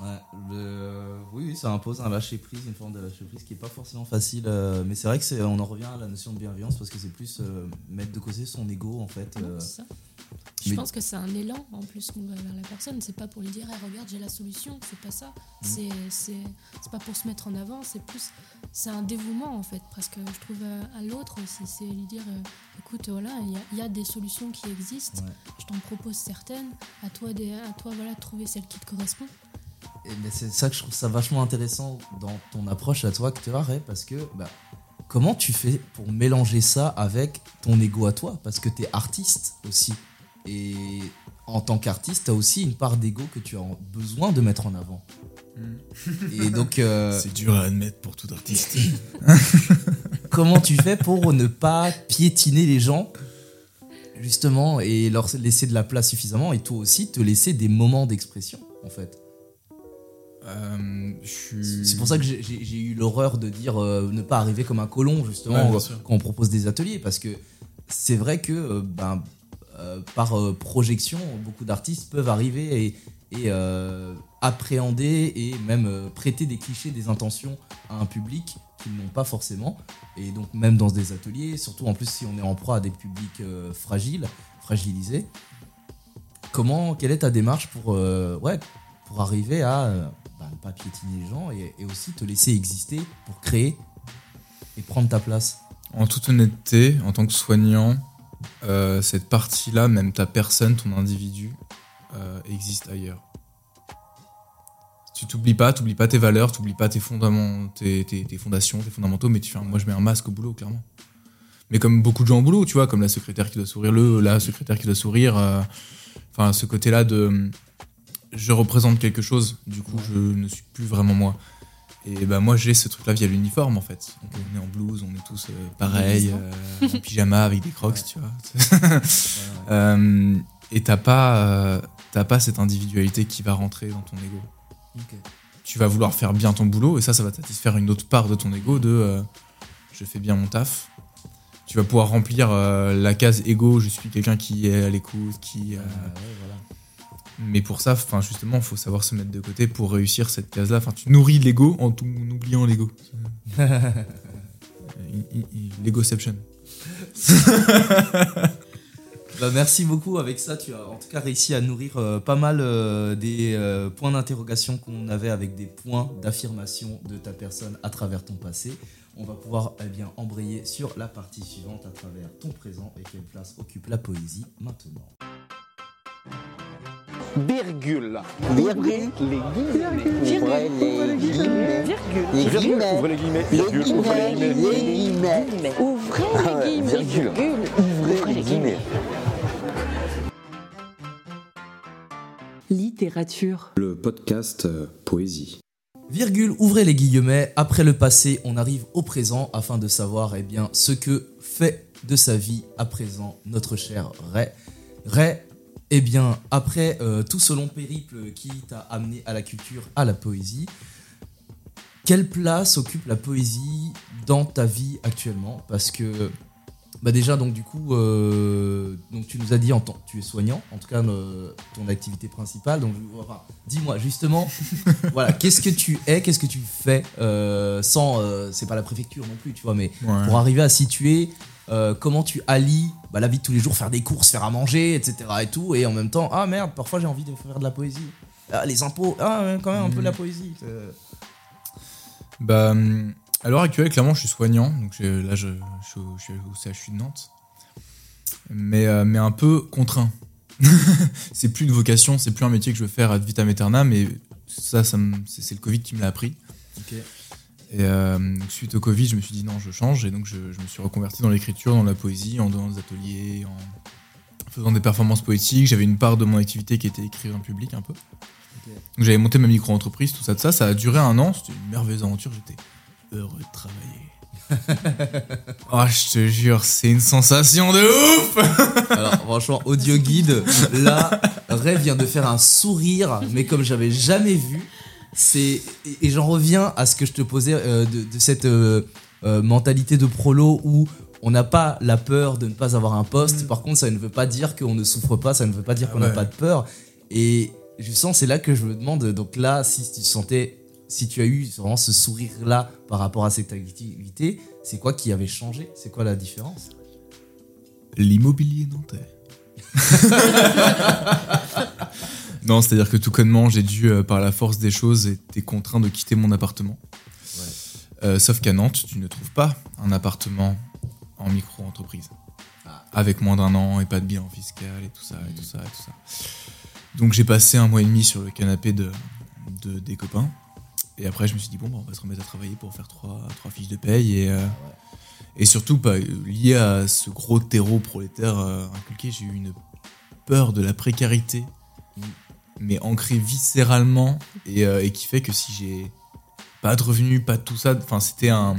Ouais, le- oui, oui, ça impose un lâcher prise, une forme de lâcher prise qui est pas forcément facile. euh, mais c'est vrai que c'est, on en revient à la notion de bienveillance parce que c'est plus euh, mettre de côté son ego en fait. euh, C'est ça. Je mais- pense que c'est un élan en plus qu'on va vers la personne. C'est pas pour lui dire Eh, regarde j'ai la solution. C'est pas ça. C'est c'est c'est pas pour se mettre en avant. C'est plus c'est un dévouement en fait presque. Je trouve à, à l'autre aussi. C'est lui dire euh, écoute voilà il y a- il y, a des solutions qui existent. Ouais. Je t'en propose certaines. À toi de, à toi voilà de trouver celle qui te correspond. Et ben, c'est ça que je trouve ça vachement intéressant dans ton approche à toi, que tu Ray, parce que bah, comment tu fais pour mélanger ça avec ton ego à toi? Parce que tu es artiste aussi. Et en tant qu'artiste, tu as aussi une part d'ego que tu as besoin de mettre en avant. Et donc, euh, *laughs* C'est dur à admettre pour tout artiste. *laughs* comment tu fais pour ne pas piétiner les gens justement et leur laisser de la place suffisamment et toi aussi te laisser des moments d'expression en fait? Euh, suis- c'est pour ça que j'ai- eu l'horreur de dire euh, ne pas arriver comme un colon justement Ouais, quand on propose des ateliers parce que c'est vrai que ben, par projection beaucoup d'artistes peuvent arriver et, et, appréhender et même euh, prêter des clichés des intentions à un public qu'ils n'ont pas forcément. Et donc même dans des ateliers surtout en plus si on est en proie à des publics euh, fragiles fragilisés. Comment quelle est ta démarche pour euh, arriver à bah, ne pas piétiner les gens et, aussi te laisser exister pour créer et prendre ta place? En toute honnêteté, en tant que soignant, cette partie-là, même ta personne, ton individu, existe ailleurs. Tu t'oublies pas, t'oublies pas tes valeurs, t'oublies pas tes, fondaments, tes, tes- tes fondations, tes fondamentaux, mais tu fais moi je mets un masque au boulot, clairement. Mais comme beaucoup de gens au boulot, tu vois, comme la secrétaire qui doit sourire, le, la secrétaire qui doit sourire, euh, enfin ce côté-là de je représente quelque chose, du coup je ne suis plus vraiment moi. Et bah moi j'ai ce truc-là via l'uniforme en fait. Donc, on est en blouse, on est tous euh, pareil, euh, en pyjama avec des crocs, tu vois. *laughs* Et t'as pas, t'as pas cette individualité qui va rentrer dans ton ego. Tu vas vouloir faire bien ton boulot et ça, ça va satisfaire une autre part de ton ego de euh, je fais bien mon taf. Tu vas pouvoir remplir euh, la case ego, je suis quelqu'un qui est à l'écoute, qui. euh, mais pour ça, enfin justement, faut savoir se mettre de côté pour réussir cette case-là. Enfin, tu nourris l'ego en, tout- en oubliant l'ego. *laughs* L'egoception. *laughs* Bah, merci beaucoup. Avec ça, tu as en tout cas réussi à nourrir euh, pas mal euh, des euh, points d'interrogation qu'on avait avec des points d'affirmation de ta personne à travers ton passé. On va pouvoir eh bien embrayer sur la partie suivante à travers ton présent et quelle place occupe la poésie maintenant. Virgule. Virgule. Les guillemets. Ouvrez les guillemets. Ouvrez les guillemets. Virgule. Ouvrez les guillemets. guillemets. Les guillemets. Ouvrez les guillemets. virgule. Ouvrez les guillemets. Littérature. Le podcast euh, Poésie. Virgule, ouvrez les guillemets. Après le passé, on arrive au présent afin de savoir eh bien, ce que fait de sa vie à présent notre cher Ray. Ray, eh bien, après euh, tout ce long périple qui t'a amené à la culture, à la poésie, quelle place occupe la poésie dans ta vie actuellement? Parce que, bah déjà, donc du coup, euh, donc tu nous as dit en tant tu es soignant, en tout cas euh, ton activité principale. Donc, enfin, dis-moi justement, *laughs* voilà, qu'est-ce que tu es, qu'est-ce que tu fais euh, sans, c'est pas la préfecture non plus, tu vois, mais Ouais. pour arriver à situer comment tu allies bah, la vie de tous les jours, faire des courses, faire à manger, etc. et tout, et en même temps, ah merde, parfois j'ai envie de faire de la poésie. Ah, les impôts, ah quand même un peu de la poésie. euh. Bah, hum, à l'heure actuelle, clairement, je suis soignant. Donc là, je, je suis au, je suis au CHU de Nantes. Mais, euh, mais un peu contraint. *laughs* c'est plus une vocation, c'est plus un métier que je veux faire ad vitam aeternam. Mais ça, c'est le Covid qui me l'a appris. Et euh, donc, suite au Covid, je me suis dit non, je change. Et donc, je, je me suis reconverti dans l'écriture, dans la poésie, en donnant des ateliers, en faisant des performances poétiques. J'avais une part de mon activité qui était écrire en public un peu. Donc, j'avais monté ma micro-entreprise, tout ça, de ça. Ça a duré un an. C'était une merveilleuse aventure. J'étais heureux de travailler. oh, *laughs* je te jure, c'est une sensation de ouf! *laughs* Alors franchement, audio guide, là, Ray vient de faire un sourire, mais comme j'avais jamais vu. C'est et, j'en reviens à ce que je te posais euh, de, de cette euh, euh, mentalité de prolo où on n'a pas la peur de ne pas avoir un poste. Par contre, ça ne veut pas dire qu'on ne souffre pas, ça ne veut pas dire qu'on n'a Ouais. pas de peur. Et je sens, c'est là que je me demande. Donc là, si tu sentais, si tu as eu vraiment ce sourire là par rapport à cette activité, c'est quoi qui avait changé? C'est quoi la différence? L'immobilier nantais. *laughs* non, c'est-à-dire que tout connement, j'ai dû, euh, par la force des choses, été contraint de quitter mon appartement. Euh, sauf qu'à Nantes, tu ne trouves pas un appartement en micro-entreprise. Avec moins d'un an et pas de bilan fiscal et tout ça, et tout ça, et tout ça. Donc j'ai passé un mois et demi sur le canapé de, de- des copains. Et après, je me suis dit, bon, bah, on va se remettre à travailler pour faire trois, trois fiches de paye. Et, euh, et surtout, bah, lié à ce gros terreau prolétaire euh, inculqué, j'ai eu une peur de la précarité, mais ancrée viscéralement, et, euh, et qui fait que si j'ai pas de revenus, pas de tout ça, enfin, c'était un.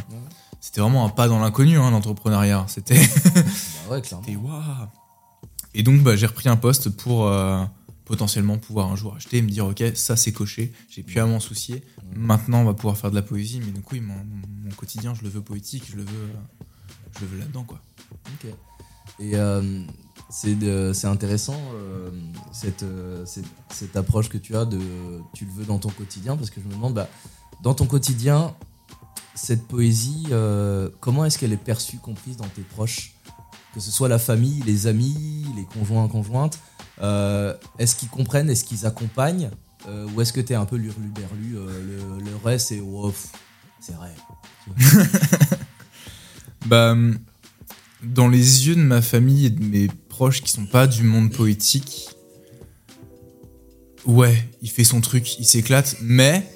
C'était vraiment un pas dans l'inconnu, hein, l'entrepreneuriat. C'était. Bah ouais, clairement. *laughs* Et donc, bah, j'ai repris un poste pour potentiellement pouvoir un jour acheter et me dire, ok, ça c'est coché, j'ai plus à m'en soucier. Maintenant, on va pouvoir faire de la poésie, mais donc oui, mon, mon quotidien, je le veux poétique, je le veux, je le veux là-dedans, quoi. Ok. Et euh, c'est intéressant euh, cette, euh, cette, cette approche que tu as de tu le veux dans ton quotidien parce que je me demande bah, dans ton quotidien cette poésie comment est-ce qu'elle est perçue comprise dans tes proches? Que ce soit la famille les amis les conjoints conjointes est-ce qu'ils comprennent est-ce qu'ils accompagnent euh, ou est-ce que tu es un peu l'hurluberlu euh, le, le reste c'est oh, pff, c'est vrai *laughs* Bah, hum, dans les yeux de ma famille et de mes proches qui sont pas du monde poétique, ouais, il fait son truc, il s'éclate, mais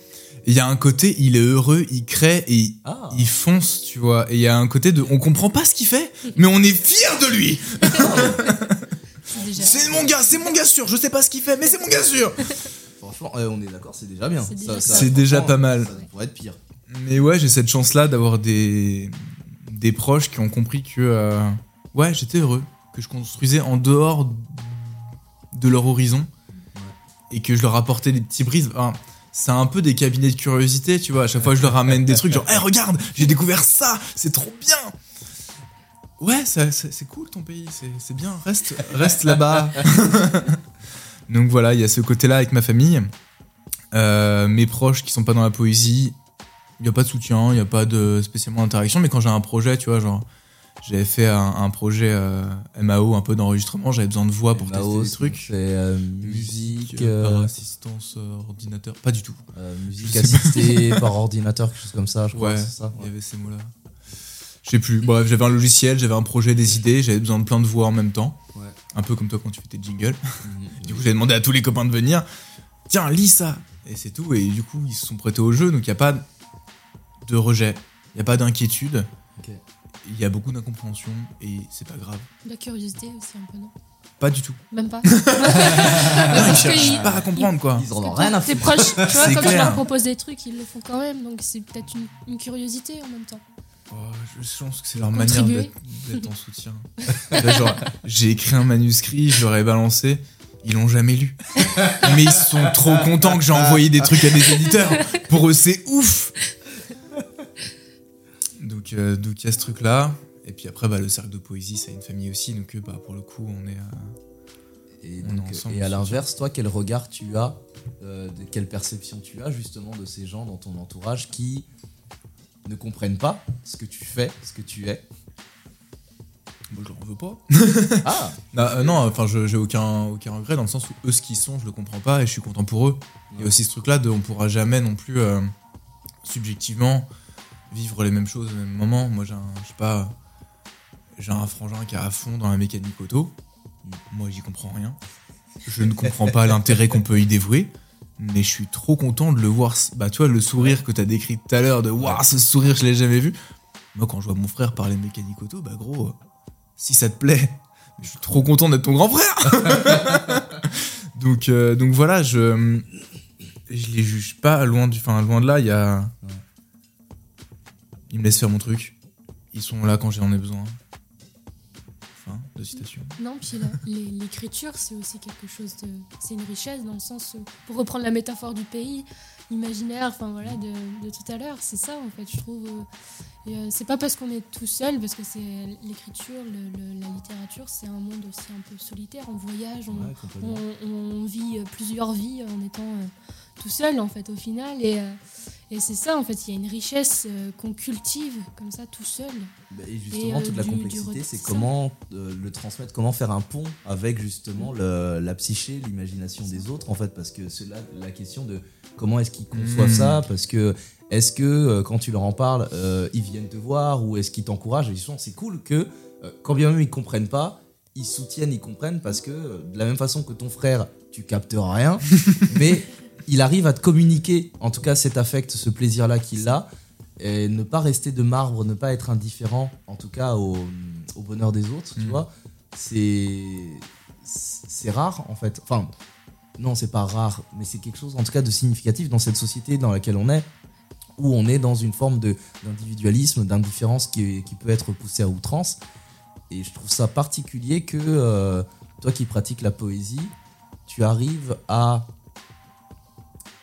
il y a un côté, il est heureux, il crée et il, Ah. il fonce, tu vois. Et il y a un côté de, on comprend pas ce qu'il fait, mais on est fier de lui. *laughs* C'est mon gars, c'est mon gars sûr. Je sais pas ce qu'il fait, mais c'est mon gars sûr. *laughs* franchement euh, on est d'accord c'est déjà bien C'est Ça- déjà ça- pas mal. ça pourrait être pire Mais ouais, j'ai cette chance-là d'avoir des, des proches qui ont compris que euh, ouais, j'étais heureux, que je construisais en dehors de leur horizon et que je leur apportais des petits brises. Enfin, c'est un peu des cabinets de curiosité, tu vois. À chaque fois, je leur ramène des trucs genre, hey, *laughs* regarde, j'ai découvert ça, c'est trop bien. Ouais, c'est cool ton pays, c'est bien, reste, reste là-bas. *laughs* Donc voilà, il y a ce côté-là avec ma famille. Euh, mes proches qui sont pas dans la poésie, il n'y a pas de soutien, il n'y a pas de spécialement d'interaction, mais quand j'ai un projet, tu vois, genre, J'avais fait un, un projet euh, MAO, un peu d'enregistrement. J'avais besoin de voix pour MAO, tester des trucs. C'est euh, musique, euh, par assistance euh, ordinateur. Pas du tout. euh, musique assistée *laughs* par ordinateur, quelque chose comme ça, je crois. Ouais, c'est ça. il y avait ces mots-là. Je sais plus. Bref, j'avais un logiciel, j'avais un projet, des idées, j'avais besoin de plein de voix en même temps. Ouais. Un peu comme toi quand tu fais tes jingles. *laughs* *laughs* Du coup, j'ai demandé à tous les copains de venir. Tiens, lis ça. Et c'est tout. Et du coup, ils se sont prêtés au jeu. Donc, il n'y a pas de rejet. Il n'y a pas d'inquiétude. Il y a beaucoup d'incompréhension. Et c'est pas grave. La curiosité aussi un peu, non? Pas du tout. Même pas. *laughs* Non, ils Parce cherchent ils- pas à comprendre, quoi. Ils en ont rien à foutre. proches, tu vois, quand tu clair. leur proposes des trucs, ils le font quand même. Donc c'est peut-être une, une curiosité en même temps. Oh, je pense que c'est leur manière Contribuer. d'être d'être en soutien. *laughs* Genre, j'ai écrit un manuscrit, je leur ai balancé. Ils l'ont jamais lu. Mais ils sont trop contents que j'ai envoyé des trucs à des éditeurs. Pour eux, c'est ouf. Donc, euh, donc il y a ce truc-là. Et puis après, bah, le cercle de poésie, c'est une famille aussi. Donc, euh, bah, pour le coup, on est. euh, Et, On est donc, ensemble, et à l'inverse, toi, quel regard tu as, euh, de quelle perception tu as justement de ces gens dans ton entourage qui ne comprennent pas ce que tu fais, ce que tu es Moi, je leur veux pas. *laughs* Ah Non, euh, non, enfin, je- j'ai aucun, aucun regret dans le sens où eux, ce qu'ils sont, je le comprends pas et je suis content pour eux. Il y a aussi ce truc-là de on pourra jamais non plus euh, subjectivement vivre les mêmes choses au même moment. Moi, j'ai un, je sais pas, j'ai un frangin qui est à fond dans la mécanique auto. Moi, j'y comprends rien. Je ne comprends pas *laughs* l'intérêt qu'on peut y dévouer. Mais je suis trop content de le voir. Bah, tu vois, le sourire que t'as décrit tout à l'heure, de waouh, ce sourire, je l'ai jamais vu. Moi, quand je vois mon frère parler mécanique auto, bah, gros, euh, si ça te plaît, je suis trop content d'être ton grand frère. *laughs* donc, euh, donc voilà, je, je les juge pas loin du, enfin loin de là. Il y a, ils me laissent faire mon truc. Ils sont là quand j'en ai besoin. De citation. Non, puis l'écriture, c'est aussi quelque chose de. C'est une richesse dans le sens où, pour reprendre la métaphore du pays, imaginaire, enfin voilà, de, de tout à l'heure, c'est ça en fait, je trouve. euh, euh, c'est pas parce qu'on est tout seul, parce que c'est l'écriture, la littérature, c'est un monde aussi un peu solitaire, on voyage, on, Ouais, complètement. on, on vit euh, plusieurs vies en étant euh, tout seul en fait au final. Et, euh, et c'est ça en fait, il y a une richesse euh, qu'on cultive comme ça tout seul. Bah, Et justement, euh, toute la du- complexité, c'est comment euh, le transmettre, comment faire un pont avec justement le- la psyché, l'imagination des autres, en fait, parce que c'est là la question de comment est-ce qu'ils conçoivent Mm. ça, parce que est-ce que euh, quand tu leur en parles, euh, ils viennent te voir ou est-ce qu'ils t'encouragent Et justement, c'est cool que euh, quand bien même ils comprennent pas, ils soutiennent, ils comprennent, parce que euh, de la même façon que ton frère, tu captes rien, *laughs* mais il arrive à te communiquer, en tout cas cet affect, ce plaisir-là qu'il a, et ne pas rester de marbre, ne pas être indifférent, en tout cas au, au bonheur des autres, tu Mm. vois, c'est c'est rare en fait. Enfin, non, c'est pas rare, mais c'est quelque chose en tout cas de significatif dans cette société dans laquelle on est, où on est dans une forme d'individualisme, d'indifférence qui, qui peut être poussée à outrance. Et je trouve ça particulier que euh, toi qui pratiques la poésie, tu arrives à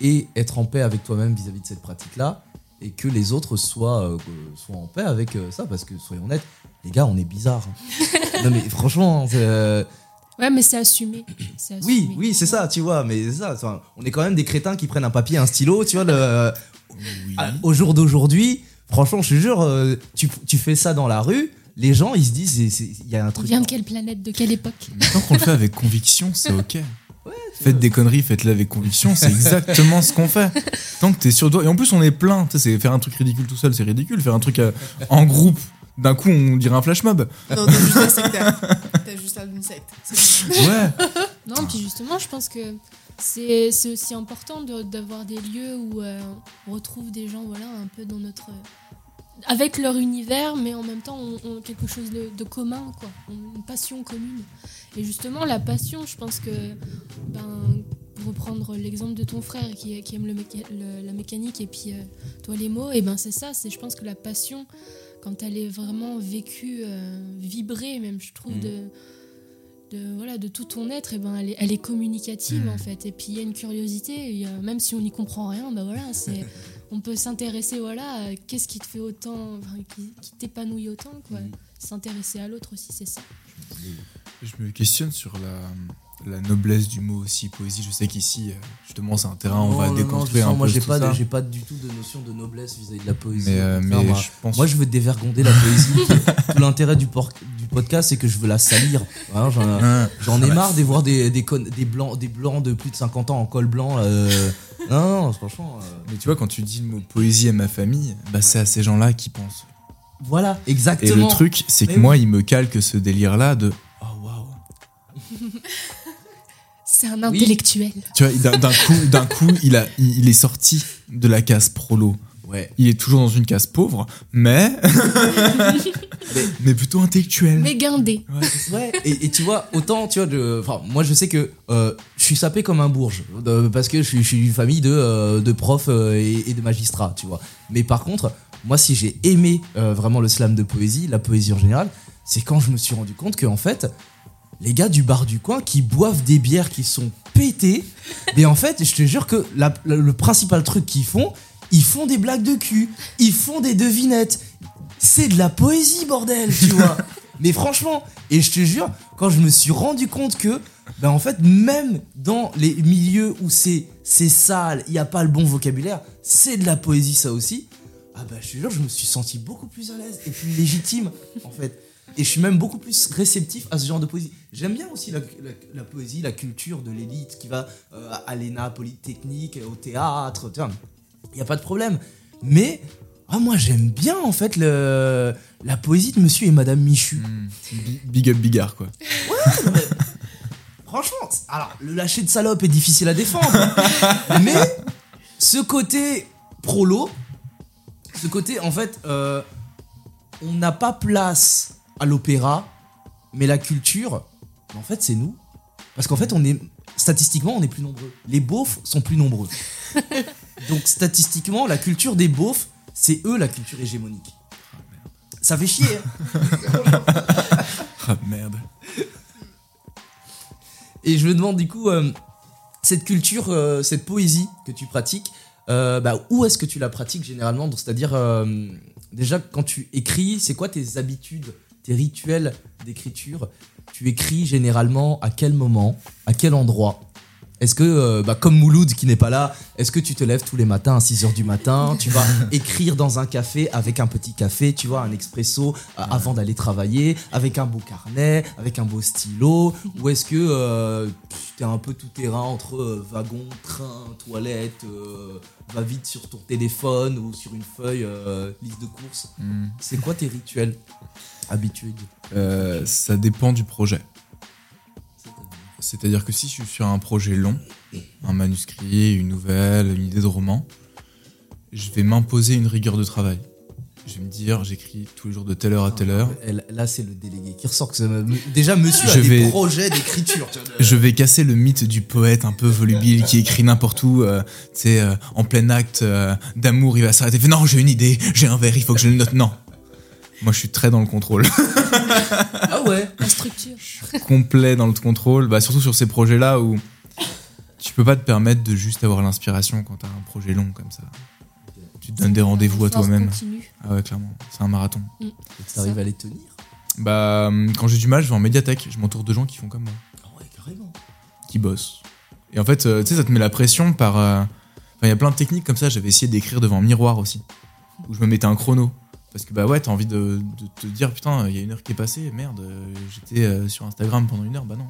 et être en paix avec toi-même vis-à-vis de cette pratique-là, et que les autres soient, euh, soient en paix avec euh, ça, parce que soyons honnêtes, les gars, on est bizarres. *laughs* non mais franchement, c'est, euh, Ouais, mais c'est assumé. Oui, oui, c'est ça, tu vois, mais c'est ça, enfin, on est quand même des crétins qui prennent un papier, un stylo, tu vois, le- à- au jour d'aujourd'hui, franchement, je te jure, tu, tu fais ça dans la rue, les gens, ils se disent, il y a un On truc. vient de quelle planète, de quelle époque? Tant qu'on le fait avec conviction, c'est ok. Faites des conneries, faites-les avec conviction, c'est exactement ce qu'on fait. Tant que t'es sur toi. Et en plus, on est plein. Tu sais, c'est faire un truc ridicule tout seul, c'est ridicule. Faire un truc euh, en groupe, d'un coup, on dirait un flash mob. Non, t'es juste un sectaire. T'es juste une secte. Ouais. *laughs* Non, puis justement, je pense que c'est c'est aussi important de- d'avoir des lieux où euh, on retrouve des gens voilà, un peu dans notre. avec leur univers, mais en même temps, on, on- quelque chose de, de commun, quoi. Une passion commune. Et justement, la passion, je pense que. Ben, pour reprendre l'exemple de ton frère qui, qui aime le méca- le- la mécanique et puis euh, toi les mots, et ben c'est ça, c'est je pense que la passion, quand elle est vraiment vécue, euh, vibrée même, je trouve, Mhm. de, de, voilà, de tout ton être, et ben elle, est, elle est communicative Mhm. en fait. Et puis il y a une curiosité, et, euh, même si on n'y comprend rien, ben voilà, c'est, *laughs* on peut s'intéresser voilà, à qu'est-ce qui te fait autant, enfin, qui, qui t'épanouit autant, quoi. Mhm. S'intéresser à l'autre aussi, c'est ça. Je me questionne sur la, la noblesse du mot aussi, poésie. Je sais qu'ici, euh, justement, c'est un terrain où on va non, déconstruire un moi peu j'ai tout pas, j'ai pas du tout de notion de noblesse vis-à-vis de la poésie. Mais, euh, mais moi, je pense. moi, je veux dévergonder la poésie. *laughs* Tout l'intérêt du, podcast c'est que je veux la salir. Hein. j'en ai marre de voir des, des, con- des, blancs, des blancs de plus de 50 ans en col blanc. euh, *laughs* Non, non, franchement. euh, Mais tu vois, quand tu dis le mot poésie à ma famille, bah, c'est à ces gens-là qui pensent. Voilà, Et exactement. le truc, c'est que Mais moi, oui. il me calque ce délire-là de. C'est un intellectuel. Tu vois, d'un coup, d'un coup il, a, il, est sorti de la case prolo. Ouais. Il est toujours dans une case pauvre, mais. *laughs* mais, plutôt intellectuel. Mais guindé. Ouais, et, et tu vois, autant, tu vois, de, enfin, moi je sais que euh, je suis sapé comme un bourge, de- parce que je suis, je suis une famille de, euh, de profs euh, et, et de magistrats, tu vois. Mais par contre, moi si j'ai aimé euh, vraiment le slam de poésie, la poésie en général, c'est quand je me suis rendu compte que en fait, les gars du bar du coin qui boivent des bières qui sont pétées, mais en fait, je te jure que la- la- le principal truc qu'ils font, ils font des blagues de cul, ils font des devinettes. C'est de la poésie, bordel, tu vois. *laughs* Mais franchement, et je te jure, quand je me suis rendu compte que, ben en fait, même dans les milieux où c'est c'est sale, il n'y a pas le bon vocabulaire, c'est de la poésie ça aussi. Ah bah je te jure, je me suis senti beaucoup plus à l'aise et plus légitime en fait. Et je suis même beaucoup plus réceptif à ce genre de poésie. J'aime bien aussi la, la- la poésie, la culture de l'élite qui va euh, à l'ENA, Polytechnique, au théâtre. Il n'y a pas de problème. Mais ah, moi j'aime bien en fait le, la poésie de monsieur et madame Michu. Hmm. Bi- Big up Bigard, quoi. *laughs* Franchement, c- alors le lâcher de salope est difficile à défendre. mais ce côté prolo, ce côté en fait, euh, on n'a pas place à l'opéra, mais la culture, en fait c'est nous. Parce qu'en fait on est, statistiquement on est plus nombreux. Les beaufs sont plus nombreux. *laughs* Donc statistiquement la culture des beaufs, c'est eux la culture hégémonique. Ça fait chier. hein. *laughs* Ah merde. Et je me demande du coup, euh, cette culture, euh, cette poésie que tu pratiques, euh, bah, où est-ce que tu la pratiques généralement? C'est-à-dire, euh, déjà, quand tu écris, c'est quoi tes habitudes, tes rituels d'écriture Tu écris généralement à quel moment À quel endroit? Est-ce que, euh, bah, comme Mouloud qui n'est pas là, est-ce que tu te lèves tous les matins à 6h du matin Tu vas *laughs* écrire dans un café avec un petit café, tu vois, un expresso euh, avant d'aller travailler, avec un beau carnet, avec un beau stylo Ou est-ce que euh, tu es un peu tout terrain entre wagon, train, toilette, va vite sur ton téléphone ou sur une feuille, liste de courses? Hmm. C'est quoi tes rituels? Habitudes Euh, ça dépend du projet. C'est-à-dire que si je suis sur un projet long, un manuscrit, une nouvelle, une idée de roman, je vais m'imposer une rigueur de travail. Je vais me dire, j'écris tous les jours de telle heure à telle heure. Là, c'est le délégué qui ressort. Que ça Déjà, monsieur Je a des vais- projets d'écriture. Je vais casser le mythe du poète un peu volubile qui écrit n'importe où, euh, tu sais, euh, en plein acte euh, d'amour, il va s'arrêter. Non, j'ai une idée, j'ai un verre, il faut que je le note. Non. Moi, je suis très dans le contrôle. *laughs* Ah ouais La structure. complet dans le contrôle, bah, surtout sur ces projets-là où tu peux pas te permettre de juste avoir l'inspiration quand t'as un projet long comme ça. Tu te donnes des rendez-vous à toi-même. Ah ouais, clairement, c'est un marathon. Et tu arrives à les tenir Bah, hum, quand j'ai du mal, je vais en médiathèque, je m'entoure de gens qui font comme moi, Ah ouais, carrément. qui bossent. Et en fait, euh, tu sais, ça te met la pression par. euh, Enfin, il y a plein de techniques comme ça, j'avais essayé d'écrire devant un miroir aussi, où je me mettais un chrono. Parce que bah ouais, t'as envie de, de te dire putain, il y a une heure qui est passée, merde, euh, j'étais euh, sur Instagram pendant une heure, bah non.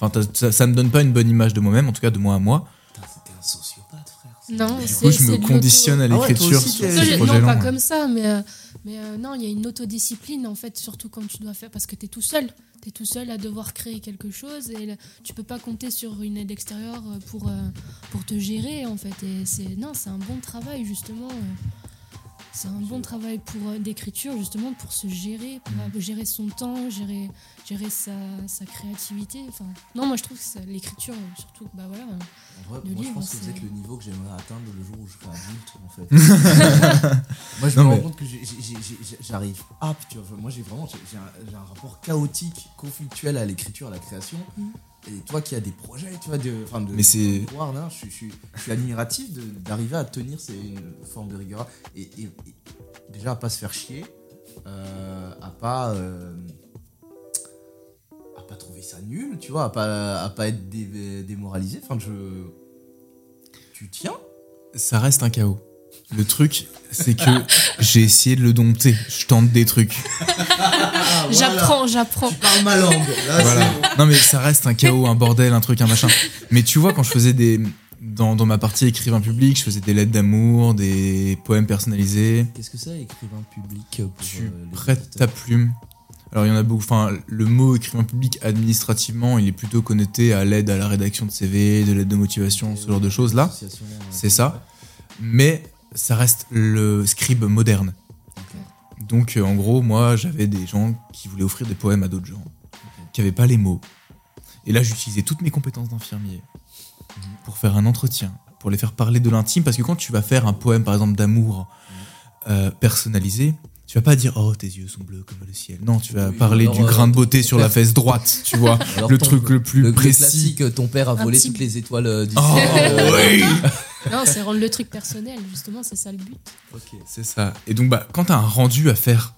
Enfin, ça, ça me donne pas une bonne image de moi-même, en tout cas de moi à moi. Putain, c'était un sociopathe, frère. Non, Du coup, je me conditionne à Ah ouais, l'écriture sur t'es- j'ai- projets non, pas comme ça, mais, euh, mais euh, non, il y a une autodiscipline en fait, surtout quand tu dois faire, parce que tu es tout seul. Tu es tout seul à devoir créer quelque chose et tu peux pas compter sur une aide extérieure pour, euh, pour te gérer en fait. Et c'est non, c'est un bon travail justement. C'est un bon travail pour euh, d'écriture justement pour se gérer, pour Mm. euh, gérer son temps, gérer, gérer sa, sa créativité. Enfin, non, moi je trouve que l'écriture, euh, surtout, bah voilà. En vrai, moi, je pense que vous c'est- êtes le niveau que j'aimerais atteindre le jour où je serai adulte, en fait. *laughs* moi, je Non, me rends compte que j'arrive up, tu vois. Moi, j'ai vraiment j'ai- un, rapport chaotique, conflictuel à l'écriture, à la création. Mhm. Et toi qui as des projets, tu vois, de, enfin, de, Mais c'est- je, suis- je, suis- je suis admiratif de- d'arriver à tenir c'est une forme de rigueur. Et, et- et déjà, à pas se faire chier, euh, à pas. euh, à pas trouver ça nul, tu vois, à pas, à pas être dé- démoralisé. Enfin, je. Tu tiens? Ça reste un chaos. Le truc, c'est que j'ai essayé de le dompter. Je tente des trucs. *laughs* J'apprends, j'apprends. Tu parles ma langue. Là, Voilà. c'est bon. Non mais ça reste un chaos, un bordel, un truc, un machin. Mais tu vois, quand je faisais des... Dans, dans ma partie écrivain public, je faisais des lettres d'amour, des poèmes personnalisés. Qu'est-ce que c'est, écrivain public pour, Tu euh, prêtes ta plume. Alors il y en a beaucoup. Enfin, le mot écrivain public administrativement, il est plutôt connoté à l'aide à la rédaction de CV, de l'aide de motivation, ce genre de choses là. Association, euh, C'est ça. Mais ça reste le scribe moderne. Donc euh, en gros, moi j'avais des gens qui voulaient offrir des poèmes à d'autres gens, qui n'avaient pas les mots. Et là j'utilisais toutes mes compétences d'infirmier pour faire un entretien, pour les faire parler de l'intime, parce que quand tu vas faire un poème par exemple d'amour euh, personnalisé, tu vas pas dire oh tes yeux sont bleus comme le ciel. Non, tu vas Oui, parler alors, du euh, grain de beauté sur la fesse droite, tu vois, *laughs* Alors, le ton- truc le plus le, le précis. classique, euh, ton père a volé toutes les étoiles euh, du Oh ciel. oui *laughs* *laughs* Non, c'est rendre le truc personnel, justement, c'est ça le but. Ok. C'est ça. Et donc, bah, quand t'as un rendu à faire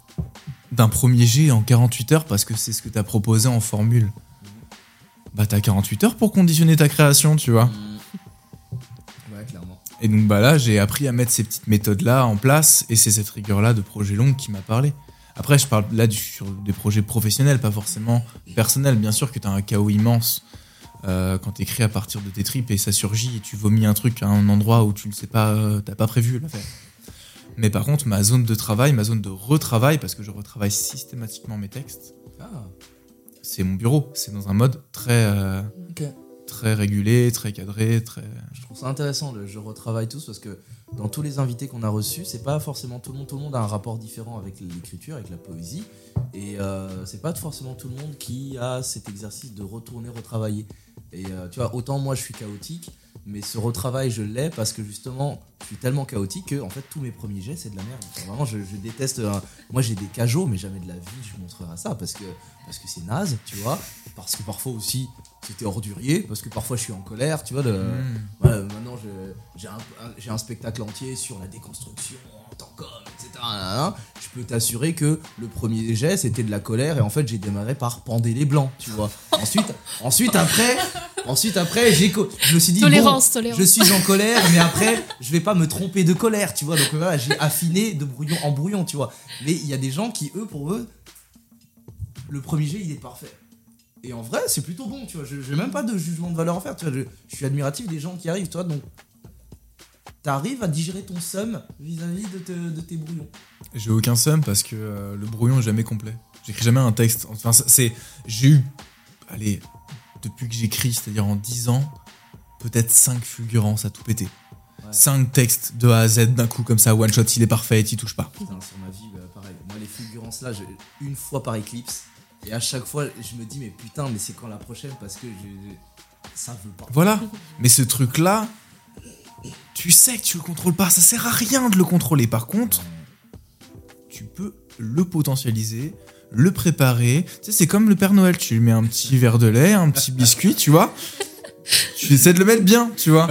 d'un premier jet en 48 heures, parce que c'est ce que t'as proposé en formule, bah, t'as 48 heures pour conditionner ta création, tu vois. Ouais, clairement. Et donc, bah, là, j'ai appris à mettre ces petites méthodes-là en place, et c'est cette rigueur-là de projet long qui m'a parlé. Après, je parle là du- sur des projets professionnels, pas forcément personnels. Bien sûr que t'as un chaos immense euh, quand t'écris à partir de tes tripes et ça surgit et tu vomis un truc à un endroit où tu ne sais pas, euh, t'as pas prévu la faire. Mais par contre, ma zone de travail, ma zone de retravail, parce que je retravaille systématiquement mes textes, Ah, c'est mon bureau. C'est dans un mode très, euh, très régulé, très cadré, très. Je trouve ça intéressant, le je retravaille tous, parce que dans tous les invités qu'on a reçus, c'est pas forcément tout le monde. Tout le monde a un rapport différent avec l'écriture, avec la poésie. Et euh, c'est pas forcément tout le monde qui a cet exercice de retourner retravailler. Et euh, tu vois, autant moi je suis chaotique, mais ce retravail je l'ai parce que justement je suis tellement chaotique que en fait tous mes premiers jets c'est de la merde. Enfin, vraiment, je, je déteste. euh, moi j'ai des cajots, mais jamais de la vie je montrerai ça parce que parce que c'est naze, tu vois. Parce que parfois aussi c'était ordurier, parce que parfois je suis en colère, tu vois. Mm. Ouais, maintenant, je- j'ai un, un- j'ai un spectacle entier sur la déconstruction etc. Je peux t'assurer que le premier jet, c'était de la colère, et en fait, j'ai démarré par pender les blancs, tu vois. Ensuite, *laughs* ensuite après, ensuite après, j'ai, co- je me suis dit, Tolérance, bon, tolérance. je suis en colère, mais après, je vais pas me tromper de colère, tu vois. Donc voilà, j'ai affiné de brouillon en brouillon, tu vois. Mais il y a des gens qui, eux, pour eux, le premier jet, il est parfait. Et en vrai, c'est plutôt bon, tu vois. Je n'ai même pas de jugement de valeur à faire, tu vois. Je, je suis admiratif des gens qui arrivent, toi. Donc, t'arrives à digérer ton seum vis-à-vis de, te- de tes brouillons. J'ai aucun seum parce que euh, le brouillon est jamais complet. J'écris jamais un texte. Enfin, c'est. J'ai eu. Allez, depuis que j'écris, c'est-à-dire en 10 ans, peut-être 5 fulgurances à tout péter. Ouais. 5 textes de A à Z d'un coup, comme ça, one shot, il est parfait, il touche pas. Putain, sur ma vie, bah, pareil. Moi, les fulgurances là, je- une fois par éclipse. Et à chaque fois, je me dis, mais putain, mais c'est quand la prochaine? Parce que je- ça veut pas. Voilà. Mais ce truc-là, tu sais que tu le contrôles pas. Ça sert à rien de le contrôler. Par contre, tu peux le potentialiser, le préparer. Tu sais, c'est comme le Père Noël. Tu lui mets un petit verre de lait, un petit biscuit, tu vois. Tu essaies de le mettre bien, tu vois.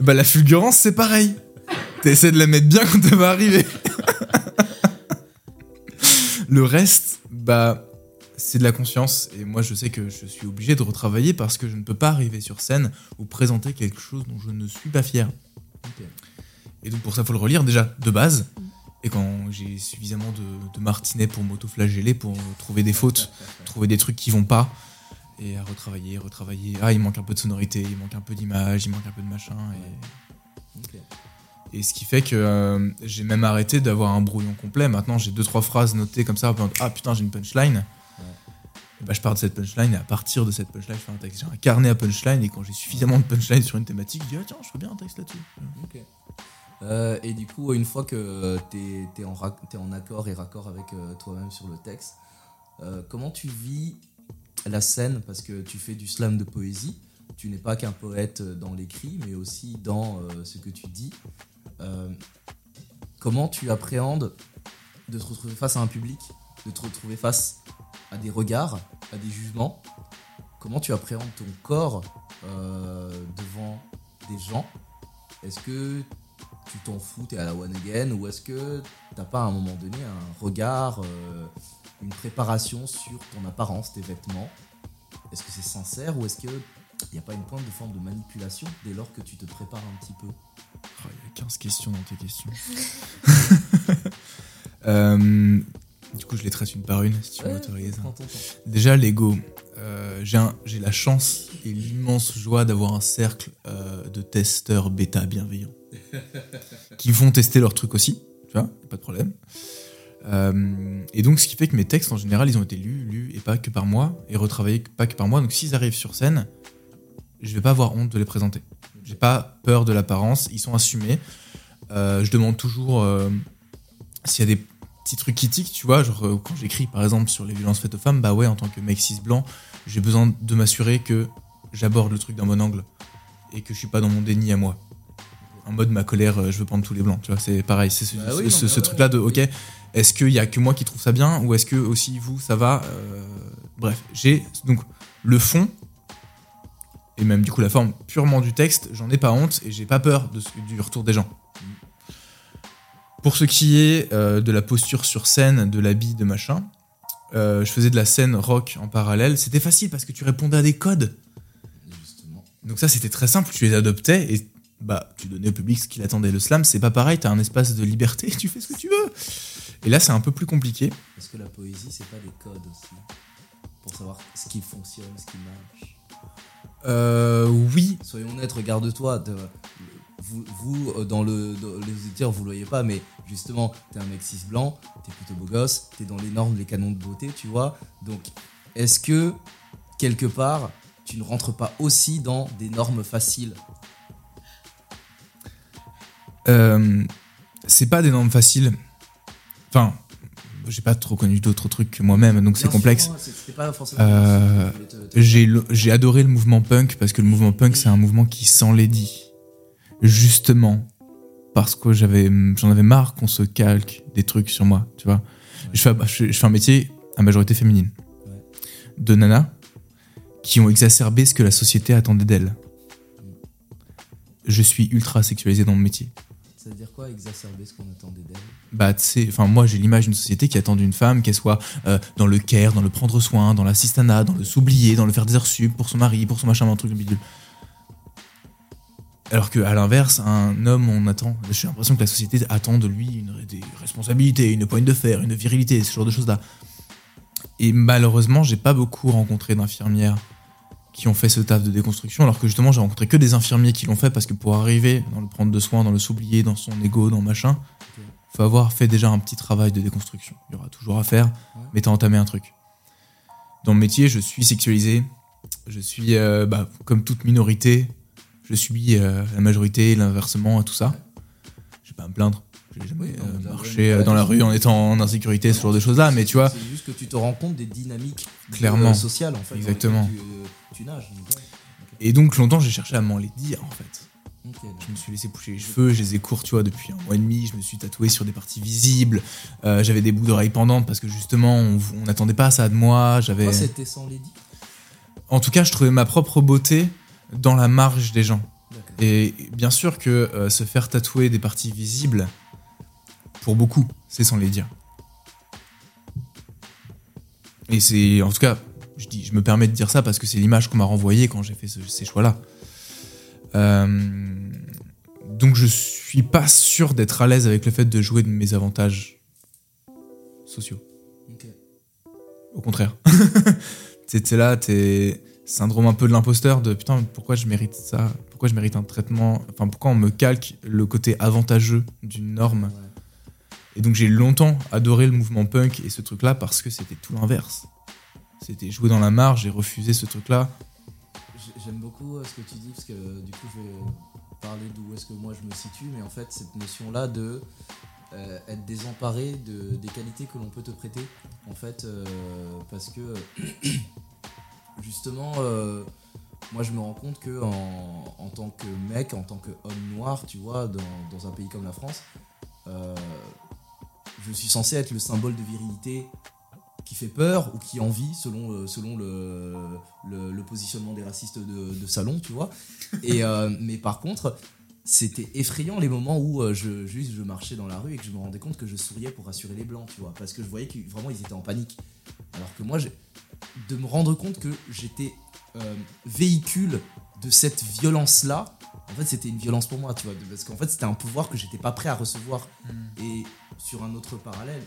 Bah, la fulgurance, c'est pareil. Tu essaies de la mettre bien quand elle va arriver. le reste, bah, c'est de la conscience. Et moi, je sais que je suis obligé de retravailler parce que je ne peux pas arriver sur scène ou présenter quelque chose dont je ne suis pas fier. Et donc, pour ça, il faut le relire déjà de base. Et quand j'ai suffisamment de, de martinet pour m'auto-flageller, pour trouver des fautes, trouver des trucs qui vont pas, et à retravailler, retravailler. Ah, il manque un peu de sonorité, il manque un peu d'image, il manque un peu de machin. Et ce qui fait que euh, j'ai même arrêté d'avoir un brouillon complet. Maintenant, j'ai deux, trois phrases notées comme ça. Ah putain, j'ai une punchline. Bah, je pars de cette punchline et à partir de cette punchline, je fais un texte. J'ai un carnet à punchline et quand j'ai suffisamment de punchline sur une thématique, je dis ah tiens, je ferais bien un texte là-dessus. Ok. Euh, et du coup, une fois que t'es es en, rac- t'es en accord et raccord avec euh, toi-même sur le texte, euh, comment tu vis la scène? Parce que tu fais du slam de poésie, tu n'es pas qu'un poète dans l'écrit, mais aussi dans ce que tu dis. Comment tu appréhendes de te retrouver face à un public, de te retrouver face à des regards, à des jugements. Comment tu appréhendes ton corps euh, devant des gens? Est-ce que tu t'en fous, t'es à la one again, ou est-ce que t'as pas à un moment donné un regard, euh, une préparation sur ton apparence, tes vêtements? Est-ce que c'est sincère ou est-ce que il n'y a pas une pointe de forme de manipulation dès lors que tu te prépares un petit peu? Oh, Il y a 15 questions dans tes questions. *laughs* *laughs* Euh, du coup, je les traite une par une, si tu Ouais, m'autorises. Déjà, Lego. Euh, j'ai la chance et l'immense joie d'avoir un cercle euh, de testeurs bêta bienveillants *laughs* qui vont tester leurs trucs aussi, tu vois, pas de problème. Euh, et donc, ce qui fait que mes textes, en général, ils ont été lus, lus, et pas que par moi, et retravaillés pas que par moi. Donc, s'ils arrivent sur scène, je vais pas avoir honte de les présenter. J'ai pas peur de l'apparence, ils sont assumés. Euh, je demande toujours s'il y a des petits trucs qui tiquent, tu vois. Genre, euh, quand j'écris, par exemple, sur les violences faites aux femmes, bah ouais, en tant que mec cis blanc, j'ai besoin de m'assurer que j'aborde le truc d'un bon angle et que je suis pas dans mon déni à moi. En mode ma colère, euh, je veux prendre tous les blancs, tu vois. C'est pareil, c'est ce, Bah oui, ce- bah ce truc-là de, ok, est-ce qu'il y a que moi qui trouve ça bien ou est-ce que aussi vous, ça va Euh, Bref, j'ai donc le fond et même du coup la forme purement du texte, j'en ai pas honte et j'ai pas peur de du retour des gens. Pour ce qui est euh, de la posture sur scène, de l'habit, de machin, euh, je faisais de la scène rock en parallèle. C'était facile parce que tu répondais à des codes. Justement. Donc ça, c'était très simple. Tu les adoptais et bah, tu donnais au public ce qu'il attendait. Le slam, c'est pas pareil. T'as un espace de liberté. *laughs* Tu fais ce que tu veux. Et là, c'est un peu plus compliqué. Est-ce que la poésie, c'est pas des codes aussi Pour savoir ce qui fonctionne, ce qui marche. Euh, oui. Soyons honnêtes, regarde-toi. Vous, vous, euh, dans le, dans les auditeurs, vous le voyez pas, mais justement, t'es un mec cis blanc, t'es plutôt beau gosse, t'es dans les normes, les canons de beauté, tu vois. Donc, est-ce que, quelque part, tu ne rentres pas aussi dans des normes faciles? Euh, c'est pas des normes faciles. Enfin, j'ai pas trop connu d'autres trucs que moi-même, donc c'est complexe. Euh, j'ai adoré le mouvement punk parce que le mouvement punk c'est un mouvement qui s'enlaidit justement parce que j'avais j'en avais marre qu'on se calque des trucs sur moi tu vois. Je, fais, je, je fais un métier à majorité féminine. Ouais. de nanas qui ont exacerbé ce que la société attendait d'elles. Je suis ultra sexualisé dans mon métier. Ça veut dire quoi exacerber ce qu'on attendait d'elle bah, tu sais, enfin, moi, j'ai l'image d'une société qui attend d'une femme qu'elle soit euh, dans le care, dans le prendre soin, dans l'assistanat, dans le s'oublier, dans le faire des heures sup pour son mari, pour son machin, un truc de bidule. Alors que, à l'inverse, un homme, on attend. J'ai l'impression que la société attend de lui une, des responsabilités, une poigne de fer, une virilité, ce genre de choses-là. Et malheureusement, j'ai pas beaucoup rencontré d'infirmières qui ont fait ce taf de déconstruction, alors que justement, j'ai rencontré que des infirmiers qui l'ont fait parce que pour arriver dans le prendre de soin, dans le s'oublier, dans son ego, dans machin, faut avoir fait déjà un petit travail de déconstruction. Il y aura toujours à faire, mais t'as entamé un truc. Dans le métier, je suis sexualisé, je suis, euh, bah, comme toute minorité, je suis euh, la majorité, l'inversement, tout ça. Je vais pas me plaindre. J'ai jamais euh, marché euh, dans la rue en étant en insécurité, ce genre de choses-là, mais tu vois, C'est juste que tu te rends compte des dynamiques Clairement. sociales en fait. Exactement. Tu, tu nages. Et donc longtemps, j'ai cherché à m'en les dire en fait. Je me suis laissé pousser les cheveux, je les ai courts, tu vois, depuis un mois et demi. Je me suis tatoué sur des parties visibles. Euh, j'avais des bouts d'oreilles pendantes parce que justement, on n'attendait pas ça de moi. J'avais. Toi, c'était sans lady En tout cas, je trouvais ma propre beauté dans la marge des gens. Et bien sûr que euh, se faire tatouer des parties visibles, pour beaucoup, c'est sans les dire. Et c'est, en tout cas, je, dis, je me permets de dire ça parce que c'est l'image qu'on m'a renvoyée quand j'ai fait ce- ces choix-là. Euh, donc je suis pas sûr d'être à l'aise avec le fait de jouer de mes avantages sociaux. Au contraire. *laughs* t'es là, t'es syndrome un peu de l'imposteur de putain, pourquoi je mérite ça? Pourquoi je mérite un traitement? Enfin, pourquoi on me calque le côté avantageux d'une norme? Et donc j'ai longtemps adoré le mouvement punk et ce truc-là parce que c'était tout l'inverse. C'était jouer dans la marge et refuser ce truc-là. J'ai- J'aime beaucoup euh, ce que tu dis parce que euh, du coup je vais parler d'où est-ce que moi je me situe, mais en fait cette notion-là de euh, être désemparé de, des qualités que l'on peut te prêter, en fait, parce que justement, euh, moi je me rends compte que en, tant que mec, en tant qu'homme noir, tu vois, dans, un pays comme la France, euh, je suis censé être le symbole de virilité qui fait peur ou qui envie selon, le- selon le, positionnement des racistes de, salon, tu vois. Euh, mais par contre, c'était effrayant les moments où euh, je, juste je marchais dans la rue et que je me rendais compte que je souriais pour rassurer les blancs, tu vois. Parce que je voyais que vraiment ils étaient en panique. Alors que moi, j'ai- de me rendre compte que j'étais euh, véhicule de cette violence-là, en fait, c'était une violence pour moi, tu vois, parce qu'en fait, c'était un pouvoir que j'étais pas prêt à recevoir. Et sur un autre parallèle,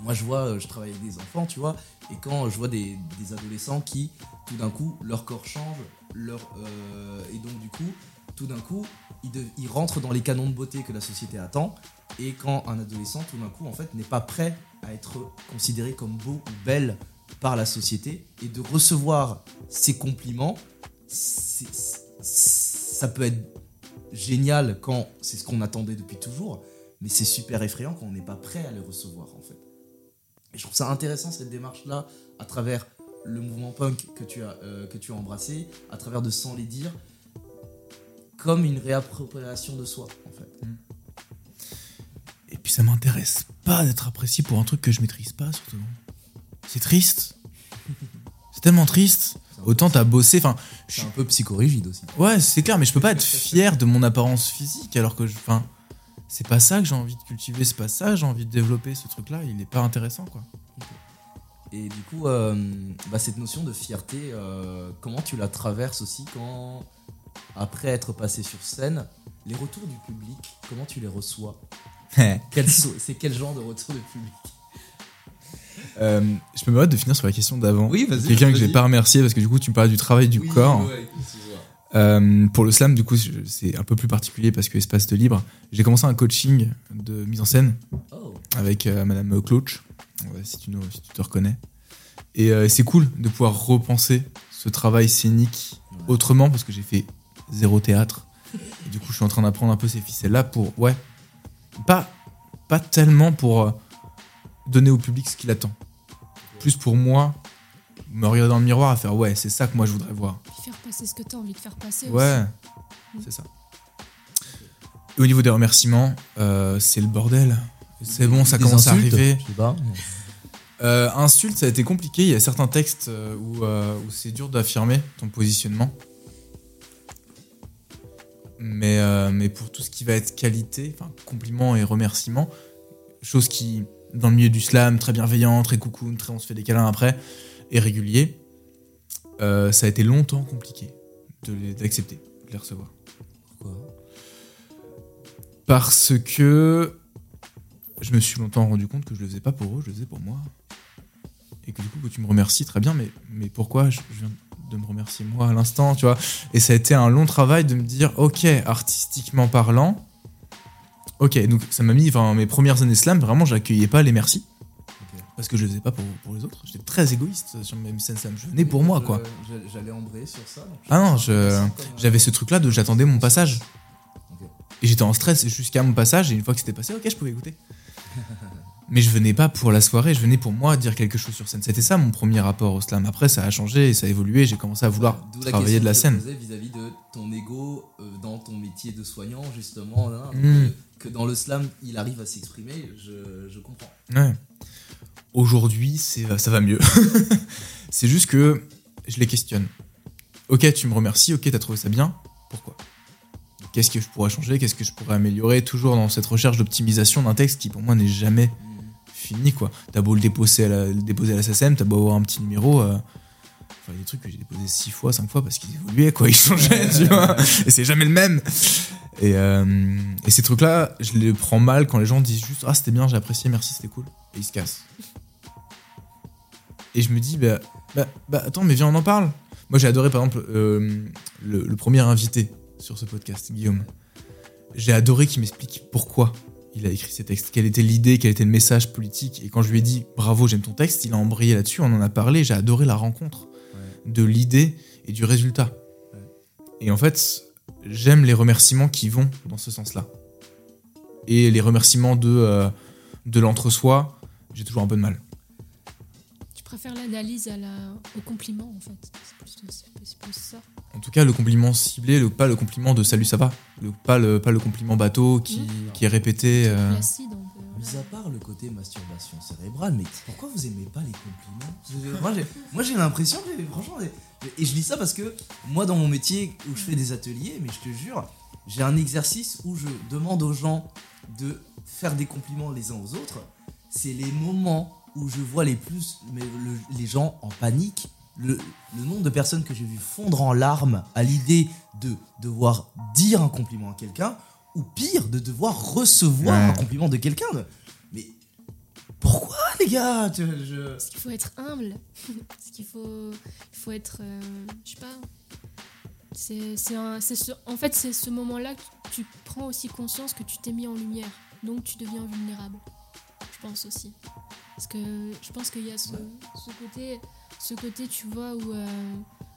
moi, je vois, euh, je travaille avec des enfants, tu vois, et quand je vois des, des adolescents qui, tout d'un coup, leur corps change, leur, euh, et donc, du coup, tout d'un coup, ils, de- ils rentrent dans les canons de beauté que la société attend, et quand un adolescent, tout d'un coup, en fait, n'est pas prêt à être considéré comme beau ou belle par la société, et de recevoir ces compliments, ça peut être génial quand c'est ce qu'on attendait depuis toujours, mais c'est super effrayant quand on n'est pas prêt à les recevoir en fait. Et je trouve ça intéressant cette démarche-là à travers le mouvement punk que tu as, euh, embrassé, à travers de Sans les dire, comme une réappropriation de soi en fait. Et puis ça m'intéresse pas d'être apprécié pour un truc que je maîtrise pas, surtout. C'est triste. C'est tellement triste. Autant t'as bossé, enfin. C'est un peu psychorigide aussi. Ouais, c'est clair, mais je peux pas être fier de mon apparence physique alors que je. Enfin. C'est pas ça que j'ai envie de cultiver, c'est pas ça que j'ai envie de développer, ce truc-là, il est pas intéressant, quoi. Et du coup, euh, bah, cette notion de fierté, euh, comment tu la traverses aussi quand, après être passé sur scène, les retours du public, comment tu les reçois? *laughs* C'est quel genre de retour du public? Euh, je peux me permettre de finir sur la question d'avant. Oui, vas-y, Quelqu'un que vas-y. j'ai pas remercié parce que du coup, tu me parlais du travail du corps. ouais. Euh, pour le slam, du coup, c'est un peu plus particulier parce que espace de libre. J'ai commencé un coaching de mise en scène Oh. avec euh, Madame Cloach, ouais, si, tu nous- si tu te reconnais. Et euh, c'est cool de pouvoir repenser ce travail scénique autrement parce que j'ai fait zéro théâtre. Et du coup, je suis en train d'apprendre un peu ces ficelles-là pour, ouais, pas, pas tellement pour euh, donner au public ce qu'il attend. Plus pour moi, me regarder dans le miroir et faire, ouais, c'est ça que moi je voudrais voir. Faire passer ce que tu as envie de faire passer. Ouais, aussi. c'est ça. Et au niveau des remerciements, euh, c'est le bordel. C'est bon, ça Des commence à arriver. je sais pas. Euh, insulte, ça a été compliqué. Il y a certains textes euh, où, euh, où c'est dur d'affirmer ton positionnement. Mais, euh, mais pour tout ce qui va être qualité, enfin, compliments et remerciements, chose qui, dans le milieu du slam, très bienveillant, très coucou, très on se fait des câlins après, et régulier, euh, ça a été longtemps compliqué de les- d'accepter, de les recevoir. Pourquoi? Parce que je me suis longtemps rendu compte que je le faisais pas pour eux, je le faisais pour moi. Et que du coup, tu me remercies très bien, mais, mais pourquoi je je viens de me remercier moi à l'instant, tu vois? Et ça a été un long travail de me dire, ok, artistiquement parlant, ok, donc ça m'a mis, enfin, mes premières années slam, vraiment, j'accueillais pas les merci. Parce que je le faisais pas pour, pour les autres. J'étais très égoïste sur mes scènes slam. Je venais pour moi, quoi. J'allais embrayer sur ça. Ah non, euh, j'avais ce truc-là de j'attendais mon passage. Et j'étais en stress jusqu'à mon passage, et une fois que c'était passé, ok, je pouvais écouter. *laughs* Mais je venais pas pour la soirée, je venais pour moi dire quelque chose sur scène. C'était ça mon premier rapport au slam. Après, ça a changé et ça a évolué, j'ai commencé à vouloir la travailler de la scène. vis-à-vis de ton ego euh, dans ton métier de soignant, justement. hein, Mm. euh, que dans le slam, il arrive à s'exprimer, je, je comprends. Ouais. Aujourd'hui, c'est- ça va mieux. *laughs* c'est juste que je les questionne. Ok, tu me remercies, ok, t'as trouvé ça bien. Pourquoi? Qu'est-ce que je pourrais changer? Qu'est-ce que je pourrais améliorer? Toujours dans cette recherche d'optimisation d'un texte qui, pour moi, n'est jamais fini, quoi. T'as beau le déposer à la, le déposer à la SSM, t'as beau avoir un petit numéro. euh, Enfin, il y a des trucs que j'ai déposés six fois, cinq fois parce qu'ils évoluaient, quoi. *laughs* Ils changeaient, tu vois. Et c'est jamais le même. Et, euh, et ces trucs-là, je les prends mal quand les gens disent juste Ah, c'était bien, j'ai apprécié, merci, c'était cool. Et ils se cassent. Et je me dis Bah, bah, bah, attends, mais viens, on en parle. Moi, j'ai adoré, par exemple, euh, le, le premier invité sur ce podcast, Guillaume. J'ai adoré qu'il m'explique pourquoi il a écrit ces textes, quelle était l'idée, quel était le message politique? Et quand je lui ai dit bravo, j'aime ton texte, il a embrayé là-dessus, on en a parlé, j'ai adoré la rencontre de l'idée et du résultat. Et en fait, j'aime les remerciements qui vont dans ce sens-là. Et les remerciements de, euh, de l'entre-soi, j'ai toujours un peu de mal. Tu préfères l'analyse à la... au compliment en fait. C'est plus, c'est ça. En tout cas, le compliment ciblé, le, pas le compliment de salut, ça va. Le, pas, le, pas le compliment bateau qui, qui est répété. euh, Placide peu. Mis à part le côté masturbation cérébrale, mais pourquoi vous aimez pas les compliments? Moi, j'ai- Moi, j'ai l'impression que, franchement, et je dis ça parce que moi, dans mon métier où je fais des ateliers, mais je te jure, j'ai un exercice où je demande aux gens de faire des compliments les uns aux autres. C'est les moments où je vois les plus mais le- les gens en panique, le, le nombre de personnes que j'ai vu fondre en larmes à l'idée de devoir dire un compliment à quelqu'un, ou pire, de devoir recevoir Ouais. un compliment de quelqu'un. Mais pourquoi, les gars je- Parce qu'il faut être humble. *laughs* Parce qu'il faut, il faut être. euh, je sais pas. C'est, c'est un- c'est ce, en fait, c'est ce moment-là que tu prends aussi conscience que tu t'es mis en lumière. Donc tu deviens vulnérable. Je pense aussi. Parce que je pense qu'il y a ce, côté, ce côté, tu vois, où. euh,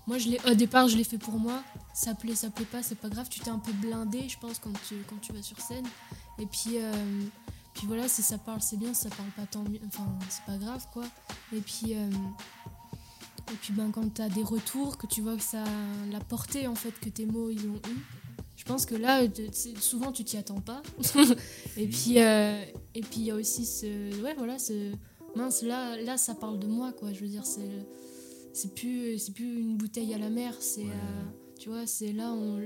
moi, je au départ, je l'ai fait pour moi. Ça plaît, ça plaît pas, c'est pas grave. Tu t'es un peu blindé, je pense, quand tu, quand tu vas sur scène. Et puis. euh, puis voilà, si ça parle, c'est bien, si ça parle pas, tant mieux. Enfin, c'est pas grave, quoi. Et puis, euh, et puis ben, quand tu as des retours, que tu vois que ça la portée, en fait, que tes mots, ils ont eu, pense que là, souvent, tu t'y attends pas. *laughs* et puis, euh, et puis il y a aussi ce... Ouais, voilà, ce... Mince, là, là, ça parle de moi, quoi. Je veux dire, c'est... C'est plus, c'est plus une bouteille à la mer, c'est... euh, tu vois, c'est là, on,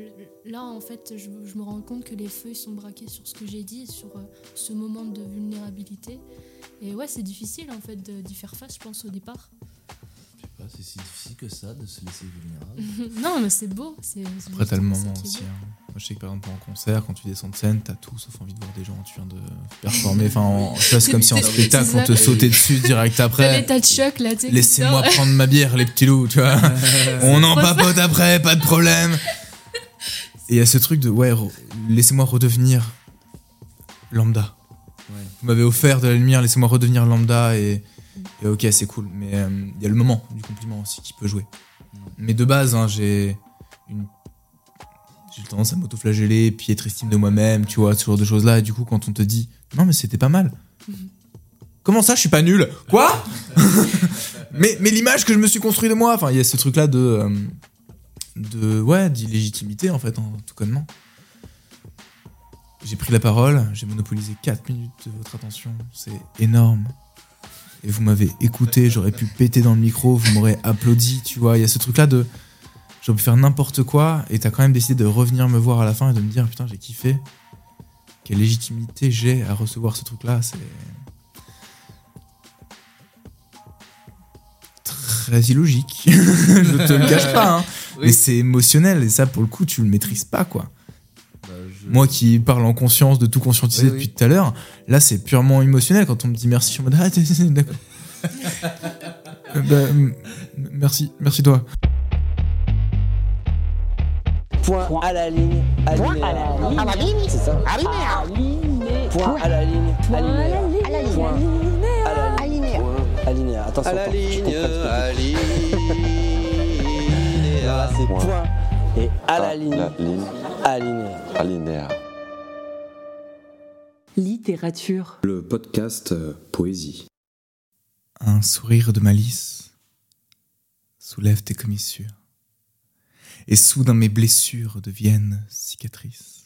là, en fait, je, je me rends compte que les feux ils sont braqués sur ce que j'ai dit, sur euh, ce moment de vulnérabilité. Et ouais, c'est difficile, en fait, d'y faire face, je pense, au départ. Pas, c'est si difficile que ça de se laisser vulnérable. *laughs* non, mais c'est beau. C'est, c'est Après, t'as le moment aussi. hein. Moi, je sais que par exemple, en concert, quand tu descends de scène, t'as tout sauf envie de voir des gens. Tu viens de performer. Enfin, en- tu vois, c'est comme si en spectacle, on te sautait dessus direct T'as après. l'état de choc, là, tu Laissez-moi prendre ma bière, les petits loups, tu vois. *laughs* On en papote après, pas de problème. Et il y a ce truc de, ouais, re- laissez-moi redevenir lambda. Ouais. Vous m'avez offert de la lumière, laissez-moi redevenir lambda et, et ok, c'est cool. Mais euh, il y a le moment du compliment aussi qui peut jouer. Mais de base, hein, j'ai une. J'ai tendance à m'autoflageller, piètre estime de moi-même, tu vois, ce genre de choses-là. Et du coup, quand on te dit, non, mais c'était pas mal. Comment ça, je suis pas nul? Quoi? *laughs* Mais, mais l'image que je me suis construit de moi, enfin, il y a ce truc-là de. euh, de. Ouais, d'illégitimité, en fait, en tout connement. J'ai pris la parole, j'ai monopolisé 4 minutes de votre attention, c'est énorme. Et vous m'avez écouté, j'aurais pu péter dans le micro, vous m'aurez applaudi, tu vois. Il y a ce truc-là de. J'aurais pu faire n'importe quoi, et t'as quand même décidé de revenir me voir à la fin et de me dire putain, j'ai kiffé. Quelle légitimité j'ai à recevoir ce truc-là, c'est. Très illogique. *laughs* Je te le cache pas, hein. *laughs* Oui. Mais c'est émotionnel, et ça, pour le coup, tu le maîtrises pas, quoi. Moi qui parle en conscience de tout conscientiser Oui, oui. depuis tout à l'heure, là c'est purement émotionnel quand on me dit merci, je suis en mode ah d'accord. *laughs* Euh, bah, merci, merci toi. Point à la ligne. Point à la ligne. À la ligne C'est ça. Point à la ligne. Point à la ligne. À la ligne. Point à la ligne. Attention. À la ligne, à tu dis. Voilà, c'est Point. Et à la ligne. la ligne. Alinéa. Alinéa. Littérature. Le podcast euh, Poésie. Un sourire de malice soulève tes commissures, et soudain mes blessures deviennent cicatrices.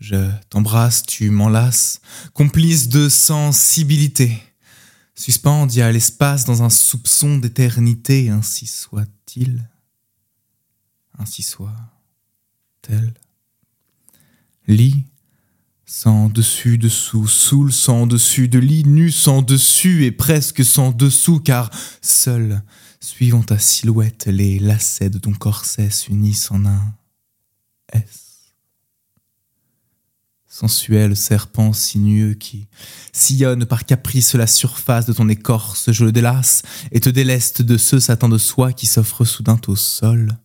Je t'embrasse, tu m'enlaces, complice de sensibilité, suspendu à l'espace dans un soupçon d'éternité, ainsi soit-il, ainsi soit-elle. Lit sans dessus dessous, soule sans dessus de lit, nu sans dessus et presque sans dessous, car seul, suivant ta silhouette, les lacets de ton corset s'unissent en un S. Sensuel serpent sinueux qui sillonne par caprice la surface de ton écorce, je le délasse et te déleste de ce satin de soie qui s'offre soudain au sol.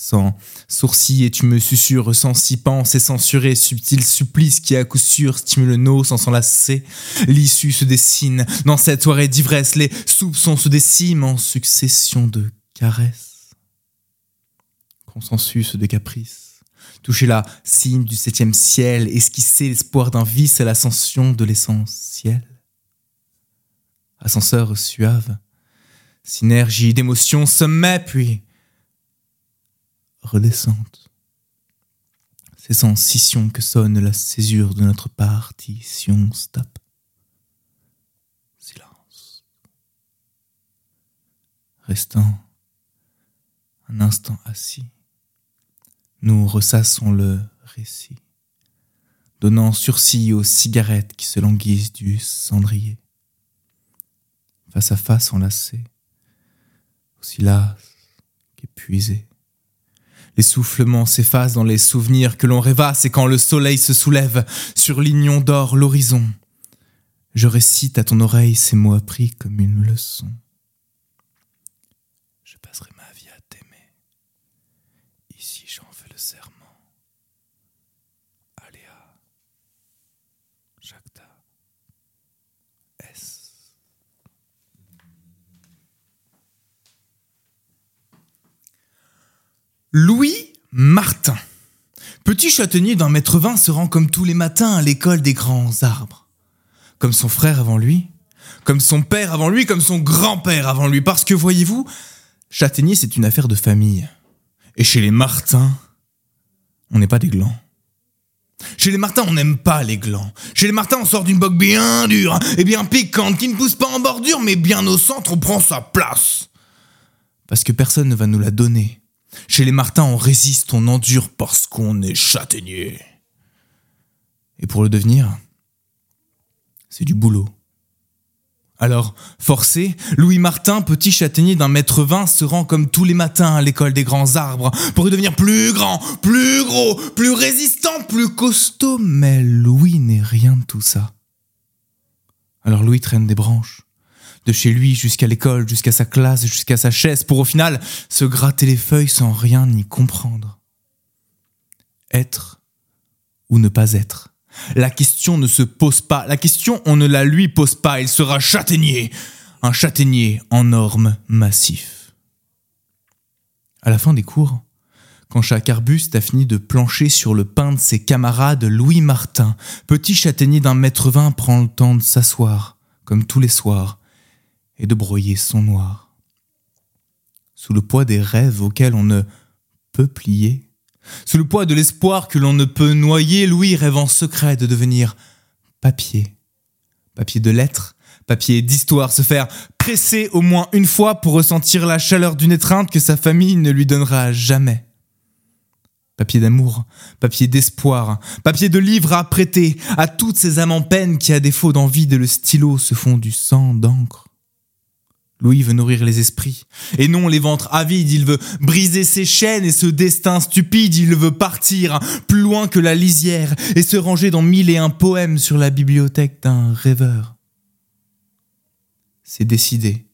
Sans sourcils et tu me susurres sans s'y penser, censuré, subtil supplice qui à coup sûr stimule nos sans s'enlacer. L'issue se dessine dans cette soirée d'ivresse, les soupçons se déciment en succession de caresses. Consensus de caprices. Toucher la cime du septième ciel, esquisser l'espoir d'un vice à l'ascension de l'essentiel. Ascenseur suave, synergie d'émotions, sommet, puis redescente. C'est sans scission que sonne la césure de notre partition. Stop. Silence. Restant un instant assis, nous ressassons le récit, donnant sursis aux cigarettes qui se languissent du cendrier. face à face enlacés, aussi las qu'épuisés. L'essoufflement s'efface dans les souvenirs que l'on rêvasse et quand le soleil se soulève sur l'ignon d'or l'horizon, je récite à ton oreille ces mots appris comme une leçon. Je passerai ma vie à t'aimer. Ici j'en fais le serment. Aléa. Jacta. S. Louis Martin. Petit châtaignier d'un mètre vingt se rend comme tous les matins à l'école des grands arbres. Comme son frère avant lui, comme son père avant lui, comme son grand-père avant lui. Parce que voyez-vous, châtaignier c'est une affaire de famille. Et chez les Martins, on n'est pas des glands. Chez les Martins, on n'aime pas les glands. Chez les Martins, on sort d'une boque bien dure et bien piquante qui ne pousse pas en bordure, mais bien au centre, on prend sa place. Parce que personne ne va nous la donner. Chez les Martins, on résiste, on endure parce qu'on est châtaignier. Et pour le devenir, c'est du boulot. Alors, forcé, Louis Martin, petit châtaignier d'un mètre vingt, se rend comme tous les matins à l'école des grands arbres pour y devenir plus grand, plus gros, plus résistant, plus costaud. Mais Louis n'est rien de tout ça. Alors Louis traîne des branches, de chez lui jusqu'à l'école, jusqu'à sa classe, jusqu'à sa chaise, pour au final se gratter les feuilles sans rien y comprendre. Être ou ne pas être. La question ne se pose pas. La question, on ne la lui pose pas. Il sera châtaignier. Un châtaignier en normes massif. À la fin des cours, quand chaque arbuste a fini de plancher sur le pain de ses camarades, Louis Martin, petit châtaignier d'un mètre vingt, prend le temps de s'asseoir, comme tous les soirs, et de broyer son noir. Sous le poids des rêves auxquels on ne peut plier, sous le poids de l'espoir que l'on ne peut noyer, Louis rêve en secret de devenir papier. Papier de lettres, papier d'histoire, se faire presser au moins une fois pour ressentir la chaleur d'une étreinte que sa famille ne lui donnera jamais. Papier d'amour, papier d'espoir, papier de livre à prêter à toutes ces âmes en peine qui, à défaut d'envie de le stylo, se font du sang d'encre. Louis veut nourrir les esprits, et non les ventres avides, il veut briser ses chaînes et ce destin stupide, il veut partir plus loin que la lisière et se ranger dans mille et un poèmes sur la bibliothèque d'un rêveur. C'est décidé.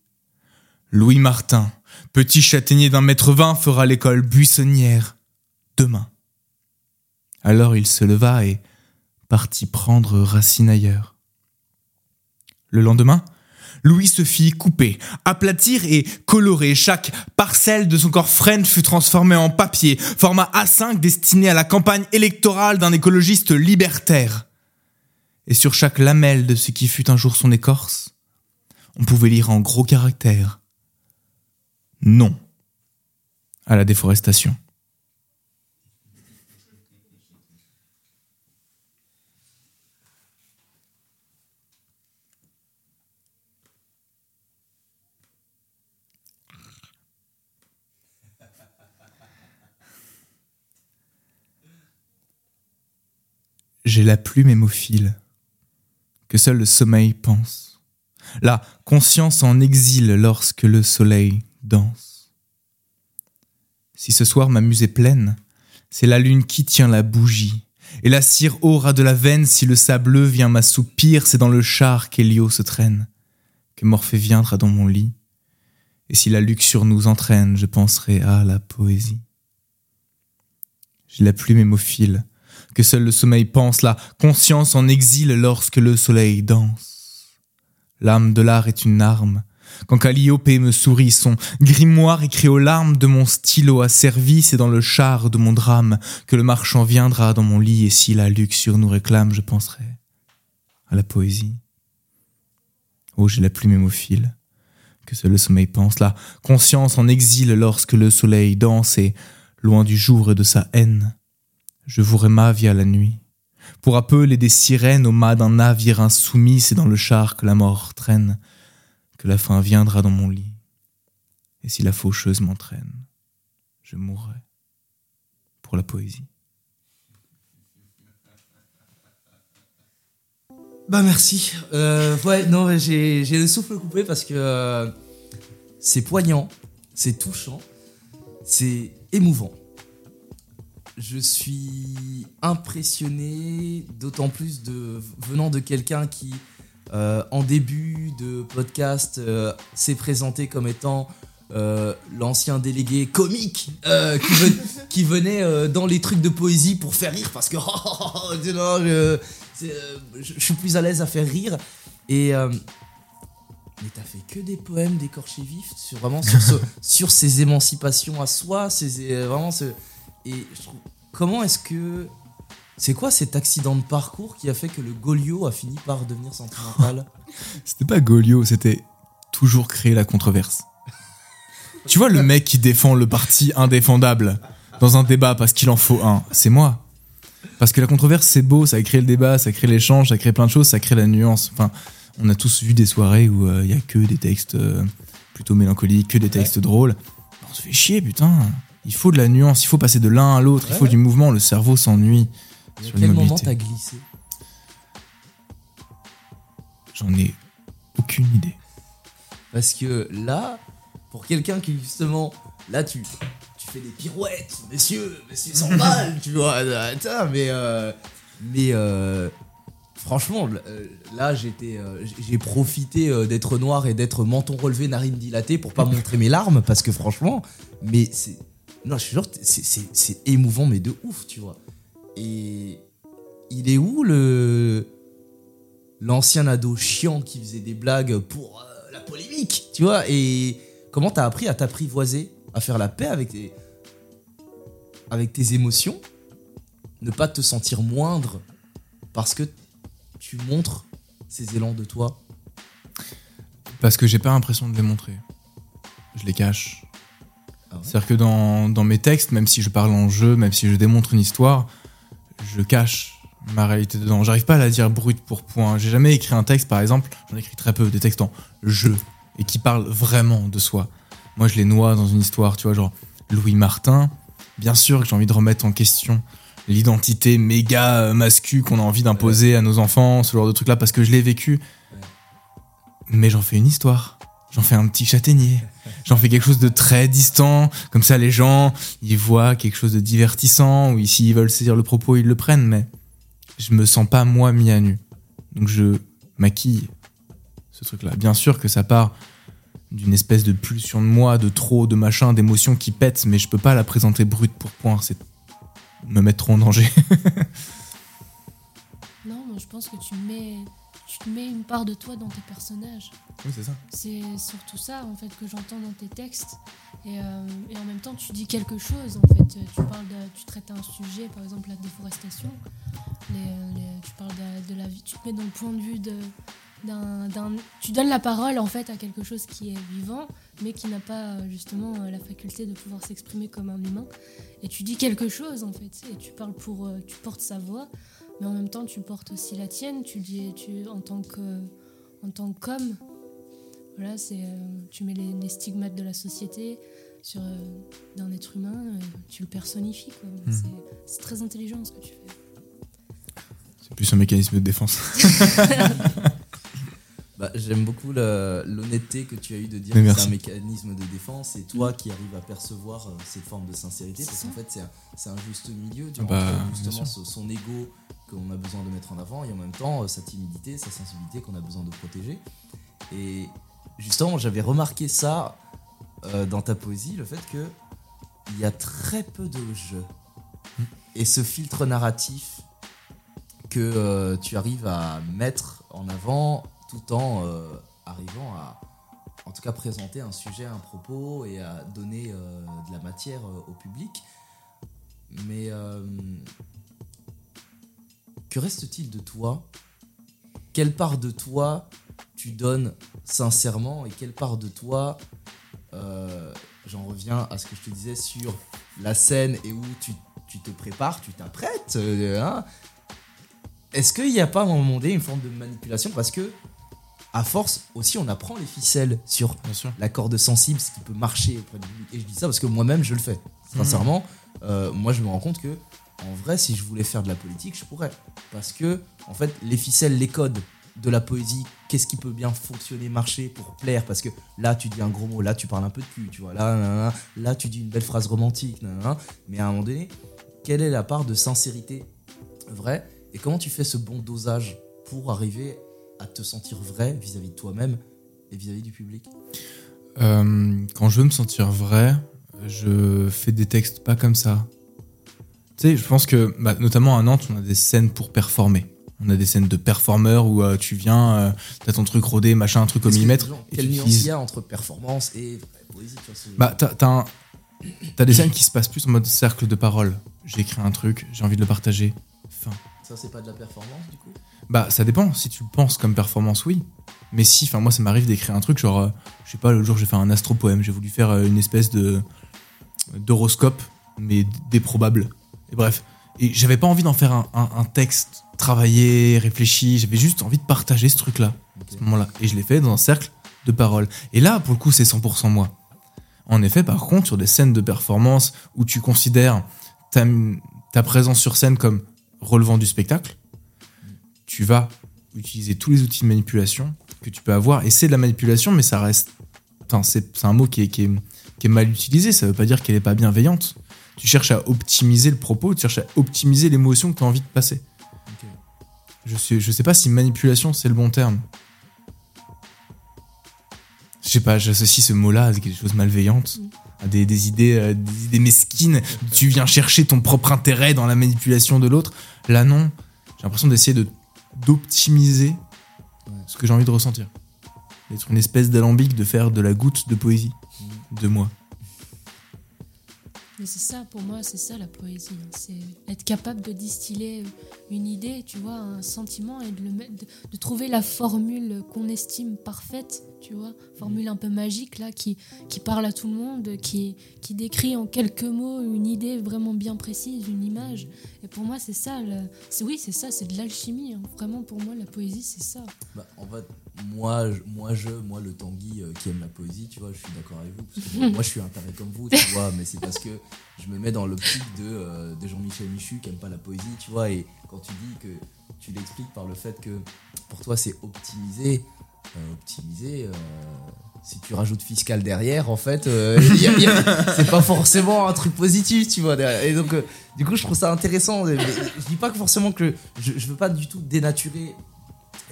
Louis Martin, petit châtaignier d'un mètre vingt, fera l'école buissonnière demain. Alors il se leva et partit prendre racine ailleurs. Le lendemain, Louis se fit couper, aplatir et colorer. Chaque parcelle de son corps frêne fut transformée en papier, format A5 destiné à la campagne électorale d'un écologiste libertaire. Et sur chaque lamelle de ce qui fut un jour son écorce, on pouvait lire en gros caractères Non à la déforestation. J'ai la plume hémophile, que seul le sommeil pense, la conscience en exil lorsque le soleil danse. Si ce soir ma muse est pleine, c'est la lune qui tient la bougie, et la cire aura de la veine si le sableux vient m'assoupir, c'est dans le char qu'Hélio se traîne, que Morphée viendra dans mon lit, et si la luxure nous entraîne, je penserai à la poésie. J'ai la plume hémophile, que seul le sommeil pense, la conscience en exil lorsque le soleil danse. L'âme de l'art est une arme. Quand Calliope me sourit, son grimoire écrit aux larmes de mon stylo a servi, c'est dans le char de mon drame que le marchand viendra dans mon lit, et si la luxure nous réclame, je penserai à la poésie. Oh, j'ai la plume hémophile, que seul le sommeil pense, la conscience en exil lorsque le soleil danse, et loin du jour et de sa haine, je vous ma via la nuit. Pour appeler des sirènes au mât d'un navire insoumis, c'est dans le char que la mort traîne, que la fin viendra dans mon lit. Et si la faucheuse m'entraîne, je mourrai pour la poésie. Bah merci. Euh, ouais, non, j'ai le souffle coupé parce que euh, c'est poignant, c'est touchant, c'est émouvant. Je suis impressionné, d'autant plus de venant de quelqu'un qui, euh, en début de podcast, euh, s'est présenté comme étant euh, l'ancien délégué comique qui, ven- *laughs* qui venait dans les trucs de poésie pour faire rire parce que *laughs* non, je, c'est, euh, je- je suis plus à l'aise à faire rire. Et mais t'as fait que des poèmes d'écorché vif sur vraiment sur, ce- *laughs* sur ces émancipations à soi ces vraiment ce et je trouve comment est-ce que c'est quoi cet accident de parcours qui a fait que le Golio a fini par devenir sentimental *laughs* C'était pas Golio, c'était toujours créer la controverse. Tu vois le mec qui défend le parti indéfendable dans un débat parce qu'il en faut un, c'est moi. Parce que la controverse c'est beau, ça crée le débat, ça crée l'échange, ça crée plein de choses, ça crée la nuance. Enfin, on a tous vu des soirées où euh, il y a que des textes euh, plutôt mélancoliques, que des textes drôles. On se fait chier, putain. Il faut de la nuance, il faut passer de l'un à l'autre, il faut ouais. du mouvement, le cerveau s'ennuie. à sur quel moment t'as glissé J'en ai aucune idée. Parce que là, pour quelqu'un qui justement, là tu, tu fais des pirouettes, messieurs, messieurs sans *laughs* balles, tu vois, attends, mais euh, mais euh, franchement, euh, là j'étais, euh, j'ai- profité euh, d'être noir et d'être menton relevé, narine dilatée pour pas montrer mes larmes, parce que franchement, mais c'est, non, je suis c'est, c'est émouvant, mais de ouf, tu vois. Et il est où le l'ancien ado chiant qui faisait des blagues pour euh, la polémique, tu vois? Et comment t'as appris à t'apprivoiser, à faire la paix avec tes, avec tes émotions, ne pas te sentir moindre parce que tu montres ces élans de toi? Parce que j'ai pas l'impression de les montrer. Je les cache. C'est-à-dire que dans, dans mes textes, même si je parle en jeu, même si je démontre une histoire, je cache ma réalité dedans. J'arrive pas à la dire brute pour point. J'ai jamais écrit un texte, par exemple, j'en ai écrit très peu, des textes en jeu, et qui parlent vraiment de soi. Moi, je les noie dans une histoire, tu vois, genre Louis Martin. Bien sûr que j'ai envie de remettre en question l'identité méga mascu qu'on a envie d'imposer à nos enfants, ce genre de truc-là, parce que je l'ai vécu. Mais j'en fais une histoire. J'en fais un petit châtaignier. J'en fais quelque chose de très distant. Comme ça, les gens, ils voient quelque chose de divertissant, ou s'ils veulent saisir le propos, ils le prennent, mais je me sens pas moi mis à nu. Donc je maquille ce truc-là. Bien sûr que ça part d'une espèce de pulsion de moi, de trop, de machin, d'émotions qui pètent, mais je peux pas la présenter brute pour point. C'est me mettre trop en danger. Non, je pense que tu mets, tu mets une part de toi dans tes personnages. Oui, c'est ça. C'est surtout ça en fait que j'entends dans tes textes. Et, euh, et en même temps, tu dis quelque chose en fait. Tu parles de, tu traites un sujet, par exemple la déforestation. Les, les- tu parles de, de la vie, tu te mets dans le point de vue de, d'un, d'un- tu donnes la parole en fait à quelque chose qui est vivant, mais qui n'a pas justement la faculté de pouvoir s'exprimer comme un humain. Et tu dis quelque chose en fait. Et tu parles pour, euh, tu portes sa voix, mais en même temps tu portes aussi la tienne. Tu dis, tu en tant que, en tant qu'homme. Voilà, c'est euh, tu mets les, les stigmates de la société sur euh, d'un être humain, euh, tu le personnifies. C'est, c'est très intelligent ce que tu fais. C'est plus un mécanisme de défense. *laughs* Bah, J'aime beaucoup l'honnêteté que tu as eu de dire Mais que c'est un mécanisme de défense et toi qui arrives à percevoir euh, cette forme de sincérité parce qu'en fait c'est un, juste milieu tu Ah vois, bah, entre justement ce- son ego qu'on a besoin de mettre en avant et en même temps euh, sa timidité, sa sensibilité qu'on a besoin de protéger. Et justement j'avais remarqué ça euh, dans ta poésie, le fait que il y a très peu de jeu. Et ce filtre narratif que euh, tu arrives à mettre en avant en euh, arrivant à, en tout cas, présenter un sujet, un propos et à donner euh, de la matière euh, au public. Mais que reste-t-il de toi? Quelle part de toi tu donnes sincèrement et quelle part de toi, j'en reviens à ce que je te disais sur la scène et où tu, tu te prépares, tu t'apprêtes, hein? Est-ce qu'il n'y a pas à un moment donné une forme de manipulation? Parce que, à force, aussi, on apprend les ficelles sur la corde sensible, ce qui peut marcher auprès du public. Et je dis ça parce que moi-même, je le fais. Sincèrement, euh, moi, je me rends compte que, en vrai, si je voulais faire de la politique, je pourrais. Parce que, en fait, les ficelles, les codes de la poésie, qu'est-ce qui peut bien fonctionner, marcher pour plaire? Parce que là, tu dis un gros mot, là, tu parles un peu de cul, tu vois. Là, nanana, là, tu dis une belle phrase romantique, mais à un moment donné, quelle est la part de sincérité vraie? Et comment tu fais ce bon dosage pour arriver à te sentir vrai vis-à-vis de toi-même et vis-à-vis du public Euh, quand je veux me sentir vrai, je fais des textes pas comme ça. Tu sais, je pense que, bah, notamment à Nantes, on a des scènes pour performer. On a des scènes de performeurs où euh, tu viens, euh, t'as ton truc rodé, machin, un truc au que, millimètre. et Quelle nuance il y a entre performance et poésie Bah, t'as, des scènes qui se passent plus en mode cercle de parole. J'ai écrit un truc, j'ai envie de le partager. Ça, c'est pas de la performance du coup Bah, ça dépend. Si tu le penses comme performance, oui. Mais si, enfin, moi, ça m'arrive d'écrire un truc, genre, euh, je sais pas, l'autre jour, j'ai fait un astropoème. J'ai voulu faire euh, une espèce de d'horoscope, mais déprobable. Et bref. Et j'avais pas envie d'en faire un, un- un texte travaillé, réfléchi. J'avais juste envie de partager ce truc-là, à ce moment-là. Et je l'ai fait dans un cercle de parole. Et là, pour le coup, c'est 100% moi. En effet, par contre, sur des scènes de performance où tu considères ta, ta présence sur scène comme relevant du spectacle, tu vas utiliser tous les outils de manipulation que tu peux avoir. Et c'est de la manipulation, mais ça reste. Enfin, c'est un mot qui est, qui, est, qui est mal utilisé. Ça veut pas dire qu'elle est pas bienveillante. Tu cherches à optimiser le propos, tu cherches à optimiser l'émotion que tu as envie de passer. Je sais, je sais pas si manipulation c'est le bon terme. Je sais pas, j'associe ce mot-là à quelque chose de malveillante, à des, idées, euh, des mesquines. Tu viens chercher ton propre intérêt dans la manipulation de l'autre. Là, non. J'ai l'impression d'essayer de d'optimiser ce que j'ai envie de ressentir. D'être une espèce d'alambic, de faire de la goutte de poésie de moi. Mais c'est ça, pour moi, c'est ça la poésie. hein. C'est être capable de distiller une idée, tu vois, un sentiment et de, le mettre, de, trouver la formule qu'on estime parfaite, tu vois, formule un peu magique là, qui, qui parle à tout le monde, qui, qui décrit en quelques mots une idée vraiment bien précise, une image. Et pour moi, c'est ça. le- oui, c'est ça, c'est de l'alchimie. hein. Vraiment, pour moi, la poésie, c'est ça. Bah, moi, moi, je, moi, le Tanguy euh, qui aime la poésie, tu vois, je suis d'accord avec vous. Parce que moi, *laughs* moi, je suis un taré comme vous, tu *laughs* vois, mais c'est parce que je me mets dans l'optique de, euh, de Jean-Michel Michu qui aime pas la poésie, tu vois, et quand tu dis que tu l'expliques par le fait que pour toi, c'est optimisé, euh, optimisé, si tu rajoutes fiscal derrière, en fait, c'est pas forcément un truc positif, tu vois. derrière. Et donc, du coup, je trouve ça intéressant. Mais je dis pas que forcément que je, je veux pas du tout dénaturer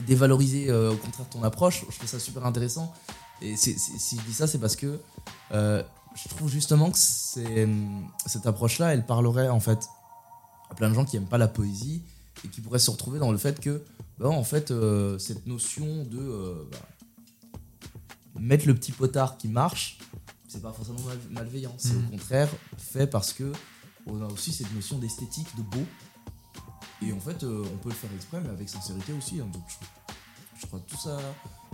dévaloriser euh, au contraire ton approche. Je trouve ça super intéressant. Et si je dis ça, c'est parce que euh, je trouve justement que c'est- cette approche-là, elle parlerait en fait à plein de gens qui aiment pas la poésie et qui pourraient se retrouver dans le fait que, bah, en fait, euh, cette notion de euh, bah, mettre le petit potard qui marche, c'est pas forcément mal- malveillant. C'est au contraire fait parce que on a aussi cette notion d'esthétique, de beau. Et en fait, euh, on peut le faire exprès, mais avec sincérité aussi. hein. donc, je, je trouve tout ça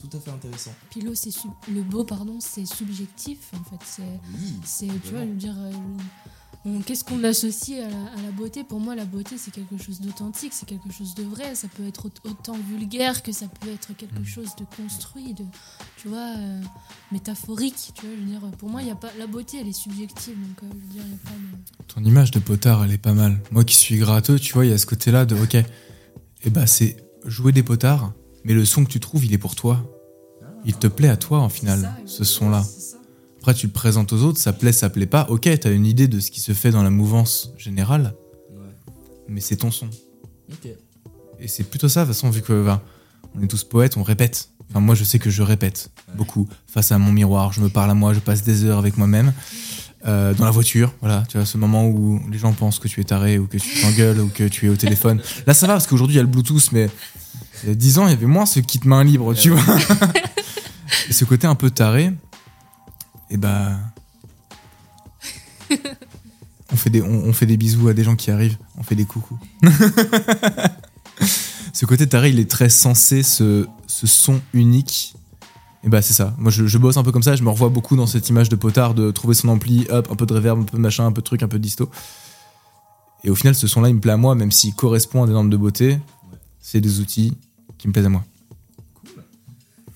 tout à fait intéressant. Puis l'eau, c'est sub- le beau, pardon, c'est subjectif en fait. C'est, Oui, c'est tu vois, je veux dire, euh, qu'est-ce qu'on associe à la, à la beauté? Pour moi, la beauté, c'est quelque chose d'authentique, c'est quelque chose de vrai. Ça peut être au- autant vulgaire que ça peut être quelque chose de construit, de, tu vois, euh, métaphorique. Tu vois, je veux dire, pour moi, il y a pas la beauté, elle est subjective. Donc, euh, je veux dire, il y a pas de- Ton image de potard, elle est pas mal. Moi qui suis gratteux, tu vois, il y a ce côté-là de ok, et bah c'est jouer des potards, mais le son que tu trouves, il est pour toi. Il te plaît à toi en final, ce son-là. Après, tu le présentes aux autres, ça plaît, ça plaît pas. Ok, t'as une idée de ce qui se fait dans la mouvance générale, mais c'est ton son. Et c'est plutôt ça, de toute façon, vu que ben, on est tous poètes, on répète. Enfin, moi, je sais que je répète beaucoup face à mon miroir. Je me parle à moi, je passe des heures avec moi-même. Euh, dans la voiture, voilà, tu vois, ce moment où les gens pensent que tu es taré ou que tu t'engueules ou que tu es au téléphone. Là, ça va parce qu'aujourd'hui, il y a le Bluetooth, mais il y a 10 ans, il y avait moins ce kit main libre, tu vois. *laughs* Et ce côté un peu taré, et bah. On fait, des, on, on fait des bisous à des gens qui arrivent, on fait des coucous. *laughs* ce côté taré, il est très sensé, ce, ce son unique. Et bah c'est ça. Moi je, bosse un peu comme ça, je me revois beaucoup dans cette image de potard, de trouver son ampli, hop, un peu de reverb, un peu de machin, un peu de truc, un peu de disto. Et au final, ce son-là, il me plaît à moi, même s'il correspond à des normes de beauté. C'est des outils qui me plaisent à moi.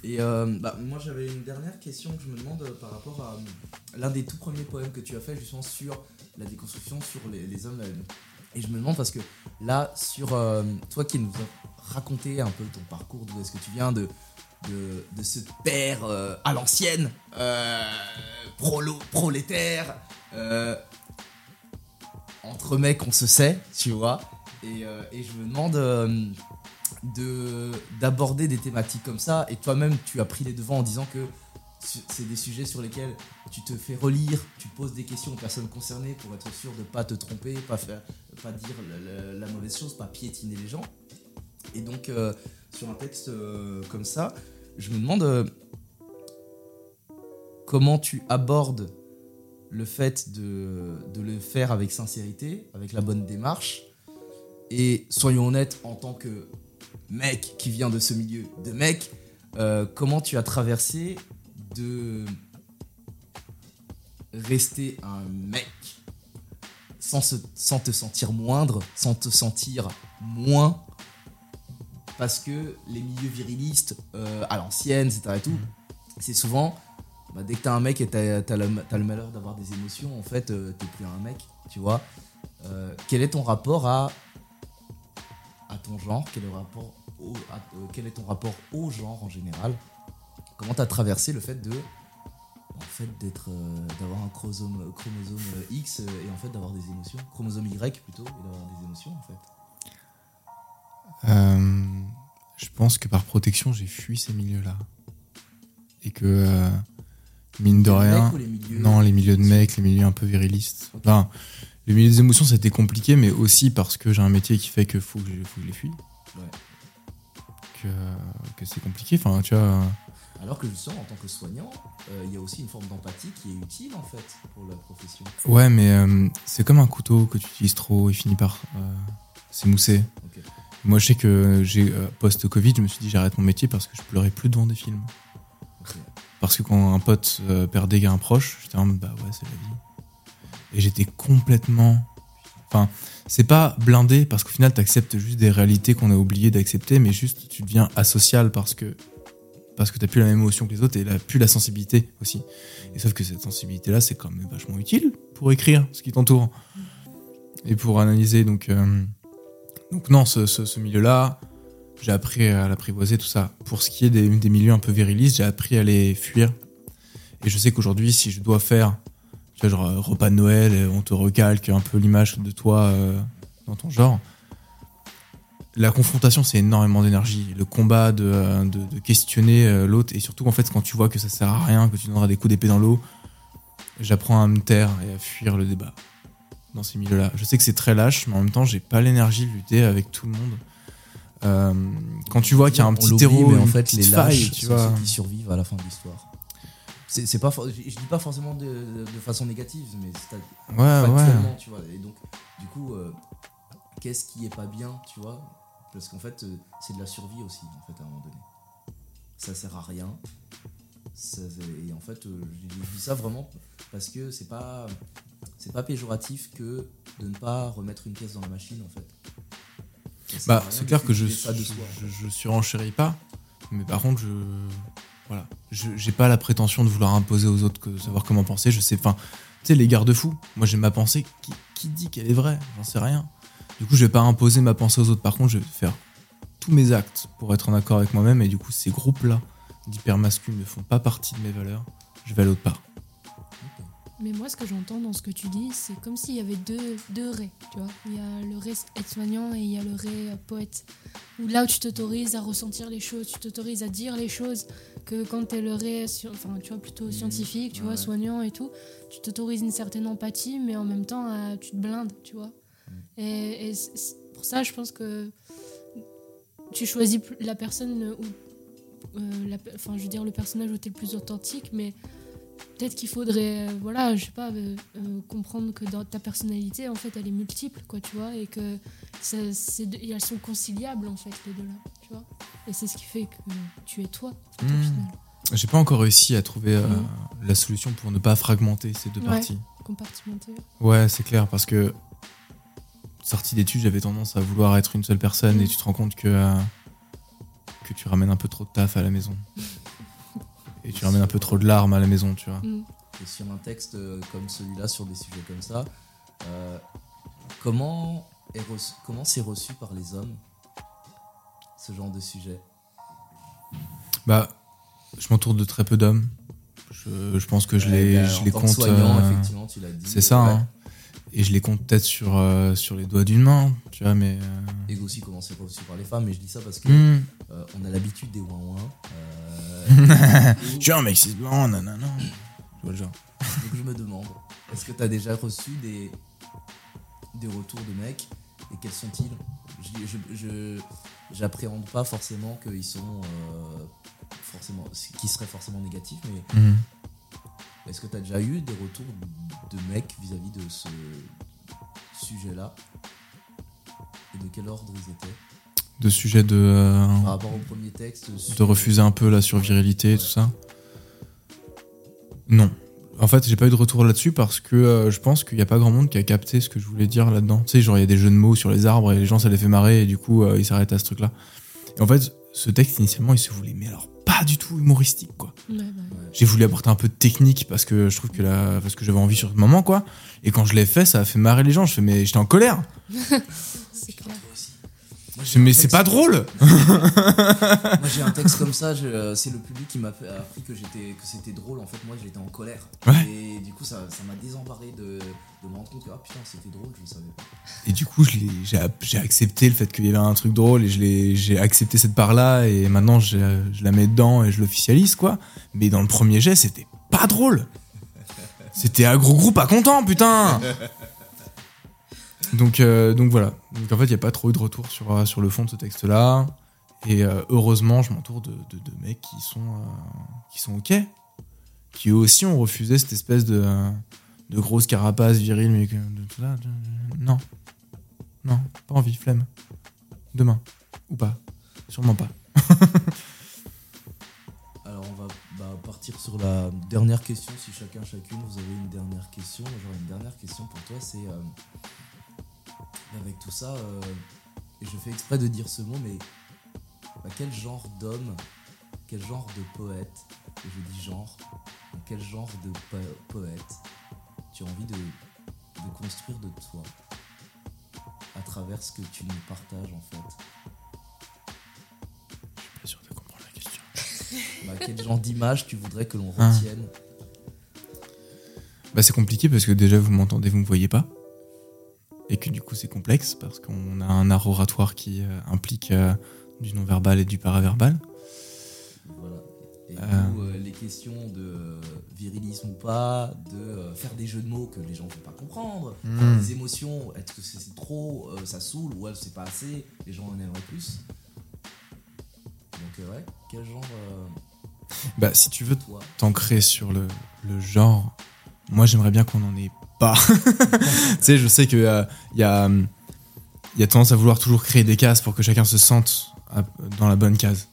Et euh, bah, moi j'avais une dernière question que je me demande euh, par rapport à euh, l'un des tout premiers poèmes que tu as fait justement sur la déconstruction, sur les, les hommes, Et je me demande parce que là, sur euh, toi qui nous as raconté un peu ton parcours, d'où est-ce que tu viens, de, de, de ce père euh, à l'ancienne, euh, prolo, prolétaire, entre mecs on se sait, tu vois. Et, et je me demande de d'aborder des thématiques comme ça. Et toi-même, tu as pris les devants en disant que c'est des sujets sur lesquels tu te fais relire, tu poses des questions aux personnes concernées pour être sûr de pas te tromper, pas faire, pas dire la, mauvaise chose, pas piétiner les gens. Et donc euh, sur un texte euh, comme ça, je me demande euh, comment tu abordes le fait de, de le faire avec sincérité, avec la bonne démarche. Et soyons honnêtes, en tant que mec qui vient de ce milieu de mec, comment tu as traversé de rester un mec sans, se- sans te sentir moindre, sans te sentir moins, parce que les milieux virilistes euh, à l'ancienne, etc. et tout, c'est souvent bah, dès que t'as un mec et t'as t'as le, t'as le malheur d'avoir des émotions, en fait, euh, t'es plus un mec, tu vois. Euh, quel est ton rapport à, à ton genre? Quel est, le rapport au, à- euh, quel est ton rapport au genre en général? Comment t'as traversé le fait de en fait d'être euh, d'avoir un chromosome, chromosome euh, X euh, et en fait d'avoir des émotions chromosome Y plutôt et d'avoir des émotions en fait Euh, je pense que par protection, j'ai fui ces milieux-là. Et que, euh, mine de rien. les milieux non, les milieux de mecs, les milieux un peu virilistes. Enfin, les milieux des émotions, c'était compliqué, mais aussi parce que j'ai un métier qui fait que faut que je, faut que je les fuis. Ouais. Que, que c'est compliqué. Enfin, tu vois. Alors que justement en tant que soignant euh, il y a aussi une forme d'empathie qui est utile en fait pour la profession Ouais, mais euh, c'est comme un couteau que tu utilises trop, il finit par euh, s'émousser. Moi, je sais que j'ai post-Covid, je me suis dit j'arrête mon métier parce que je pleurais plus devant des films. Parce que quand un pote perdait un proche, j'étais en mode bah ouais, c'est la vie. Et j'étais complètement. Enfin, c'est pas blindé parce qu'au final, t'acceptes juste des réalités qu'on a oublié d'accepter, mais juste tu deviens asocial parce que parce que t'as plus la même émotion que les autres et la, plus la sensibilité aussi. Et sauf que cette sensibilité-là, c'est quand même vachement utile pour écrire ce qui t'entoure et pour analyser. Donc, euh, donc non, ce, milieu-là, j'ai appris à l'apprivoiser, tout ça. Pour ce qui est des, milieux un peu virilistes, j'ai appris à les fuir. Et je sais qu'aujourd'hui, si je dois faire, tu vois, genre euh, repas de Noël, on te recalque un peu l'image de toi euh, dans ton genre, la confrontation, c'est énormément d'énergie. Le combat de, euh, de- de questionner euh, l'autre, et surtout, en fait, quand tu vois que ça sert à rien, que tu donneras des coups d'épée dans l'eau, j'apprends à me taire et à fuir le débat dans ces milieux-là. Je sais que c'est très lâche, mais en même temps, j'ai pas l'énergie de lutter avec tout le monde. Euh, quand tu vois qu'il y a un petit terreau, mais en fait les faille, lâches tu sont vois. ceux qui survivent à la fin de l'histoire c'est pas je, dis pas forcément de, façon négative mais c'est Ouais, ouais. tu vois et donc du coup euh, qu'est-ce qui est pas bien tu vois? Parce qu'en fait euh, c'est de la survie aussi en fait à un moment donné ça sert à rien Ça- et en fait euh, je dis ça vraiment parce que c'est pas c'est pas péjoratif que de ne pas remettre une pièce dans la machine en fait Bah, c'est clair que je, je, surenchéris pas, mais par contre, je. Voilà. J'ai pas la prétention de vouloir imposer aux autres que savoir comment penser. Je sais. Enfin, tu sais, les garde-fous, moi j'ai ma pensée. Qui, qui dit qu'elle est vraie J'en sais rien. Du coup, je vais pas imposer ma pensée aux autres. Par contre, je vais faire tous mes actes pour être en accord avec moi-même. Et du coup, ces groupes-là d'hypermasculins ne font pas partie de mes valeurs. Je vais à l'autre part. Mais moi, ce que j'entends dans ce que tu dis, c'est comme s'il y avait deux, deux raies, tu vois. Il y a le ré aide-soignant et il y a le ré euh, poète. Où là où tu t'autorises à ressentir les choses, tu t'autorises à dire les choses, que quand t'es le ré, enfin, tu vois, plutôt scientifique, tu ouais, vois, soignant et tout, tu t'autorises une certaine empathie, mais en même temps, euh, tu te blindes, tu vois. Et, et pour ça, je pense que tu choisis la personne euh, la pe- enfin, je veux dire, le personnage où t'es le plus authentique, mais peut-être qu'il faudrait, euh, voilà, je sais pas, euh, euh, comprendre que dans ta personnalité, en fait, elle est multiple, quoi, tu vois, et que ça- c'est de- elles sont conciliables, en fait, les deux-là, tu vois. Et c'est ce qui fait que tu es toi, en fait, au Hmm. final. J'ai pas encore réussi à trouver euh, Mm. la solution pour ne pas fragmenter ces deux Ouais. parties. Compartimenter. Ouais, c'est clair, parce que sorti d'études, j'avais tendance à vouloir être une seule personne et tu te rends compte que, euh, que tu ramènes un peu trop de taf à la maison. Et tu ramènes un peu trop de larmes à la maison, tu vois. Mm. Et sur un texte euh, comme celui-là, sur des sujets comme ça, euh, comment est reçu, comment c'est reçu par les hommes ce genre de sujet? Bah, je m'entoure de très peu d'hommes. Je, je pense que je Ouais, les, bah, je en les compte. euh, effectivement, tu l'as dit. C'est ça, Ouais. hein. Et je les compte peut-être sur, euh, sur les doigts d'une main, tu vois, mais. euh, Et aussi comment c'est reçu par les femmes, mais je dis ça parce que Hmm. euh, on a l'habitude des ouin ouin. *laughs* Je suis un mec cis blanc, nanana. Je vois le genre. Donc je me demande, est-ce que tu as déjà reçu des, des retours de mecs? Et quels sont-ils? Je- J'appréhende pas forcément qu'ils sont forcément, qui seraient forcément négatifs, mais Mhm. Est-ce que tu as déjà eu des retours de mecs vis-à-vis de ce sujet-là Et de quel ordre ils étaient De sujet de. euh, Par rapport au premier texte de refuser un peu la survirilité et tout ça. Non. En fait, j'ai pas eu de retour là-dessus parce que euh, je pense qu'il y a pas grand monde qui a capté ce que je voulais dire là-dedans. Tu sais, genre, il y a des jeux de mots sur les arbres et les gens, ça les fait marrer et du coup, euh, ils s'arrêtent à ce truc-là. Et en fait, ce texte, initialement, il se voulait, mais alors, pas du tout humoristique, quoi. Ouais, J'ai voulu apporter un peu de technique parce que je trouve que là, parce que j'avais envie sur le moment, quoi. Et quand je l'ai fait, ça a fait marrer les gens. Je fais, mais j'étais en colère. *laughs* mais c'est pas drôle. Moi j'ai un texte comme ça, euh, c'est le public qui m'a fait- appris que j'étais que c'était drôle. En fait, moi j'étais en colère. Ouais. Et du coup, ça ça m'a désemparé de, de me rendre compte que ah putain, c'était drôle, je le savais pas. Et du coup, j'ai accepté le fait qu'il y avait un truc drôle et je j'ai accepté cette part-là et maintenant je, je la mets dedans et je l'officialise, quoi. Mais dans le premier jet, c'était pas drôle. C'était un gros groupe pas content, putain donc, euh, donc voilà. Donc en fait, il n'y a pas trop eu de retour sur, euh, le fond de ce texte-là. Et euh, heureusement, je m'entoure de, de, de mecs qui sont, euh, qui sont OK. Qui eux aussi ont refusé cette espèce de, grosse carapace virile, mais que. Non. Non, pas envie, flemme. Demain. Ou pas. Sûrement pas. *laughs* Alors on va bah, partir sur la dernière question. Si chacun, chacune, vous avez une dernière question. J'aurais une dernière question pour toi. C'est avec tout ça, euh, et je fais exprès de dire ce mot, mais bah, quel genre d'homme, quel genre de poète, et je dis genre, quel genre de po- poète tu as envie de, de construire de toi à travers ce que tu nous partages en fait? Pas sûr de comprendre la question. *laughs* Bah, Quel genre d'image tu voudrais que l'on Ah. retienne? Bah, c'est compliqué parce que déjà, vous m'entendez, vous me voyez pas. Et que du coup, c'est complexe parce qu'on a un art oratoire qui euh, implique euh, du non-verbal et du paraverbal. Voilà. Et Euh. d'où, euh, les questions de euh, virilisme ou pas, de euh, faire des jeux de mots que les gens ne vont pas comprendre, Mm. faire des émotions, est-ce que c'est trop, euh, ça saoule, ou est-ce que c'est pas assez, les gens en aimeraient plus. Donc euh, ouais, quel genre euh, Bah, si tu veux toi t'ancrer sur le, le genre, moi j'aimerais bien qu'on en ait pas. *laughs* tu sais, je sais qu'il y a, y a tendance à vouloir toujours créer des cases pour que chacun se sente à- dans la bonne case.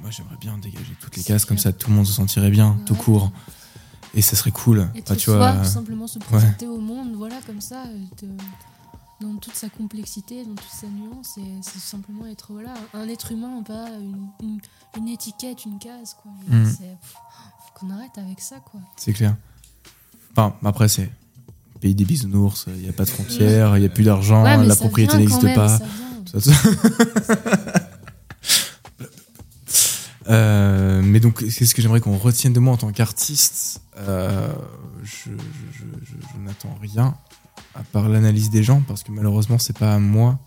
Moi j'aimerais bien dégager toutes les cases, comme ça tout le monde se sentirait bien, tout court. Et ça serait cool. Enfin, tu vois, tout euh, simplement se présenter au monde, voilà, comme ça, euh, de- dans toute sa complexité, dans toute sa nuance, et c'est simplement être voilà, un être humain, pas une, une- une étiquette, une case, quoi. Et Mm. pff, faut qu'on arrête avec ça, quoi. c'est clair. Enfin, après c'est pays des bisounours, il n'y a pas de frontières, il n'y a plus d'argent, Ouais, la propriété n'existe pas. ça ça. *laughs* Euh, mais donc, qu'est-ce que j'aimerais qu'on retienne de moi en tant qu'artiste Euh, Je, je- je- je- je n'attends rien à part l'analyse des gens parce que malheureusement, c'est pas à moi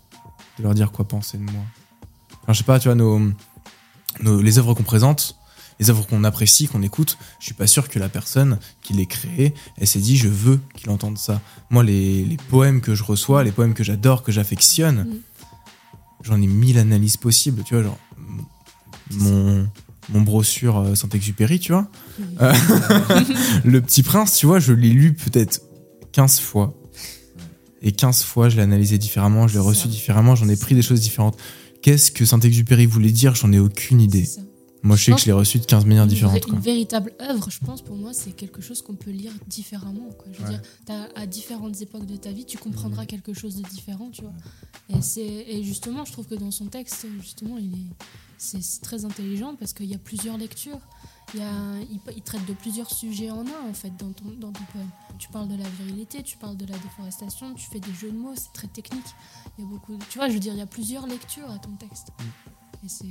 de leur dire quoi penser de moi. Enfin, je sais pas, tu vois, nos, nos- les œuvres qu'on présente, les œuvres qu'on apprécie, qu'on écoute, je suis pas sûr que la personne qui les créée, elle s'est dit je veux qu'il entende ça. Moi, les, les poèmes que je reçois, les poèmes que j'adore, que j'affectionne, Mm. j'en ai mille analyses possibles, tu vois, genre mon mon brochure euh, Saint-Exupéry, tu vois. Euh, *laughs* le Petit Prince, tu vois, je l'ai lu peut-être 15 fois. Et 15 fois, je l'ai analysé différemment, je l'ai reçu différemment, j'en ai pris des choses différentes. Qu'est-ce que Saint-Exupéry voulait dire? J'en ai aucune idée. Moi, je sais que je l'ai reçu de 15 manières Une, différentes. Quoi. une véritable œuvre, je pense, pour moi, c'est quelque chose qu'on peut lire différemment. Quoi. Je veux Ouais. dire, t'as- à différentes époques de ta vie, tu comprendras quelque chose de différent, tu vois. Et, et justement, je trouve que dans son texte, justement, il est, c'est, c'est très intelligent parce qu'il y a plusieurs lectures. Il, y a, il, il traite de plusieurs sujets en un, en fait, dans ton, dans ton poème. Tu parles de la virilité, tu parles de la déforestation, tu fais des jeux de mots, c'est très technique. Il y a beaucoup. Tu vois, je veux dire, il y a plusieurs lectures à ton texte. Et c'est.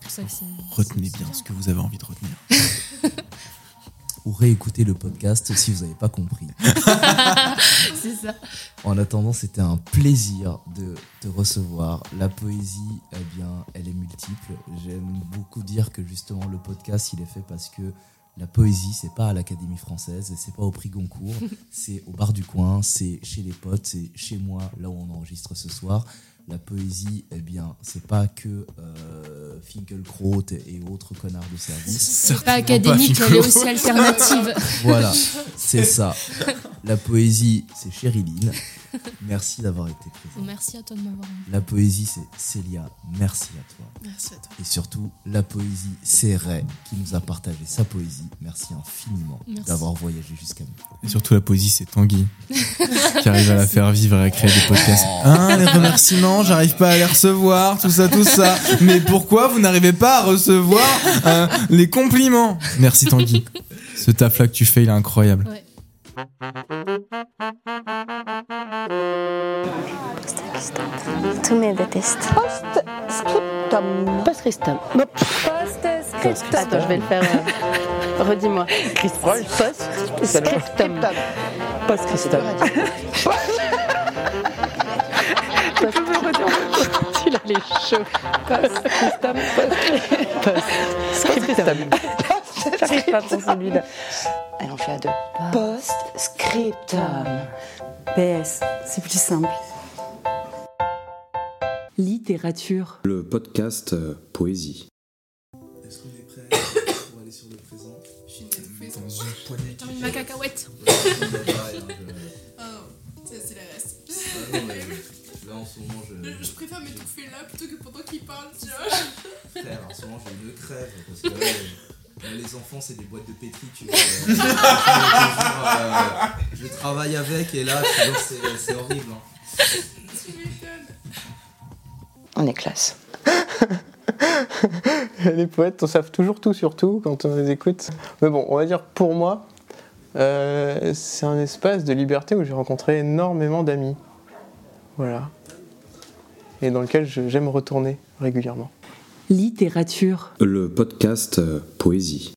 C'est pour ça que c'est. Retenez bien ce que vous avez envie de retenir. *laughs* Ou réécoutez le podcast si vous n'avez pas compris. *laughs* c'est ça. En attendant, c'était un plaisir de te recevoir. La poésie, eh bien, elle est multiple. J'aime beaucoup dire que justement le podcast, il est fait parce que la poésie, c'est pas à l'Académie française, c'est pas au prix Goncourt, *laughs* c'est au bar du coin, c'est chez les potes, c'est chez moi, là où on enregistre ce soir. La poésie, eh bien, c'est pas que euh, Finkelkraut et, et autres connards de service. C'est pas académique, elle est aussi alternative. Voilà, c'est ça. La poésie, c'est Chériline. *laughs* Merci d'avoir été présent. Merci à toi de m'avoir invité. La poésie, c'est Célia. Merci à toi. Merci à toi. Et surtout, la poésie, c'est Ray qui nous a partagé sa poésie. Merci infiniment d'avoir voyagé jusqu'à nous. Et surtout, la poésie, c'est Tanguy qui arrive à la faire vivre et à créer des podcasts. Hein, les remerciements, j'arrive pas à les recevoir, tout ça, tout ça. Mais pourquoi vous n'arrivez pas à recevoir euh, les compliments? Merci Tanguy. Ce taf-là que tu fais, il est incroyable. Ouais. Détestent. Post-scriptum. Post-scriptum. Post-scriptum. Attends, je vais le faire. euh, Redis-moi. Post-scriptum. Post-scriptum. Il a les chauds. Post-scriptum. Post-scriptum. J'arrive pas pour celui-là. Allez, on fait à deux. Post-scriptum. PS, c'est plus simple. Littérature. Le podcast euh, Poésie. Est-ce qu'on est prêt *coughs* pour aller sur le présent? Je suis. Dans une poignée. J'ai envie ma cacahuète. Ah non, ça c'est la reste. Là, en ce moment, je. Je préfère m'étouffer là plutôt que pendant qu'il parle, tu vois. Frère, en ce moment, j'ai une crève. Parce que là, *laughs* euh, les enfants, c'est des boîtes de pétri, tu vois. euh, je, euh, je travaille avec et là, tu vois, c'est c'est horrible. hein. On est classe. *laughs* les poètes, on savent toujours tout sur tout quand on les écoute. Mais bon, on va dire pour moi, euh, c'est un espace de liberté où j'ai rencontré énormément d'amis. Voilà. Et dans lequel j'aime retourner régulièrement. Littérature. Le podcast euh, Poésie.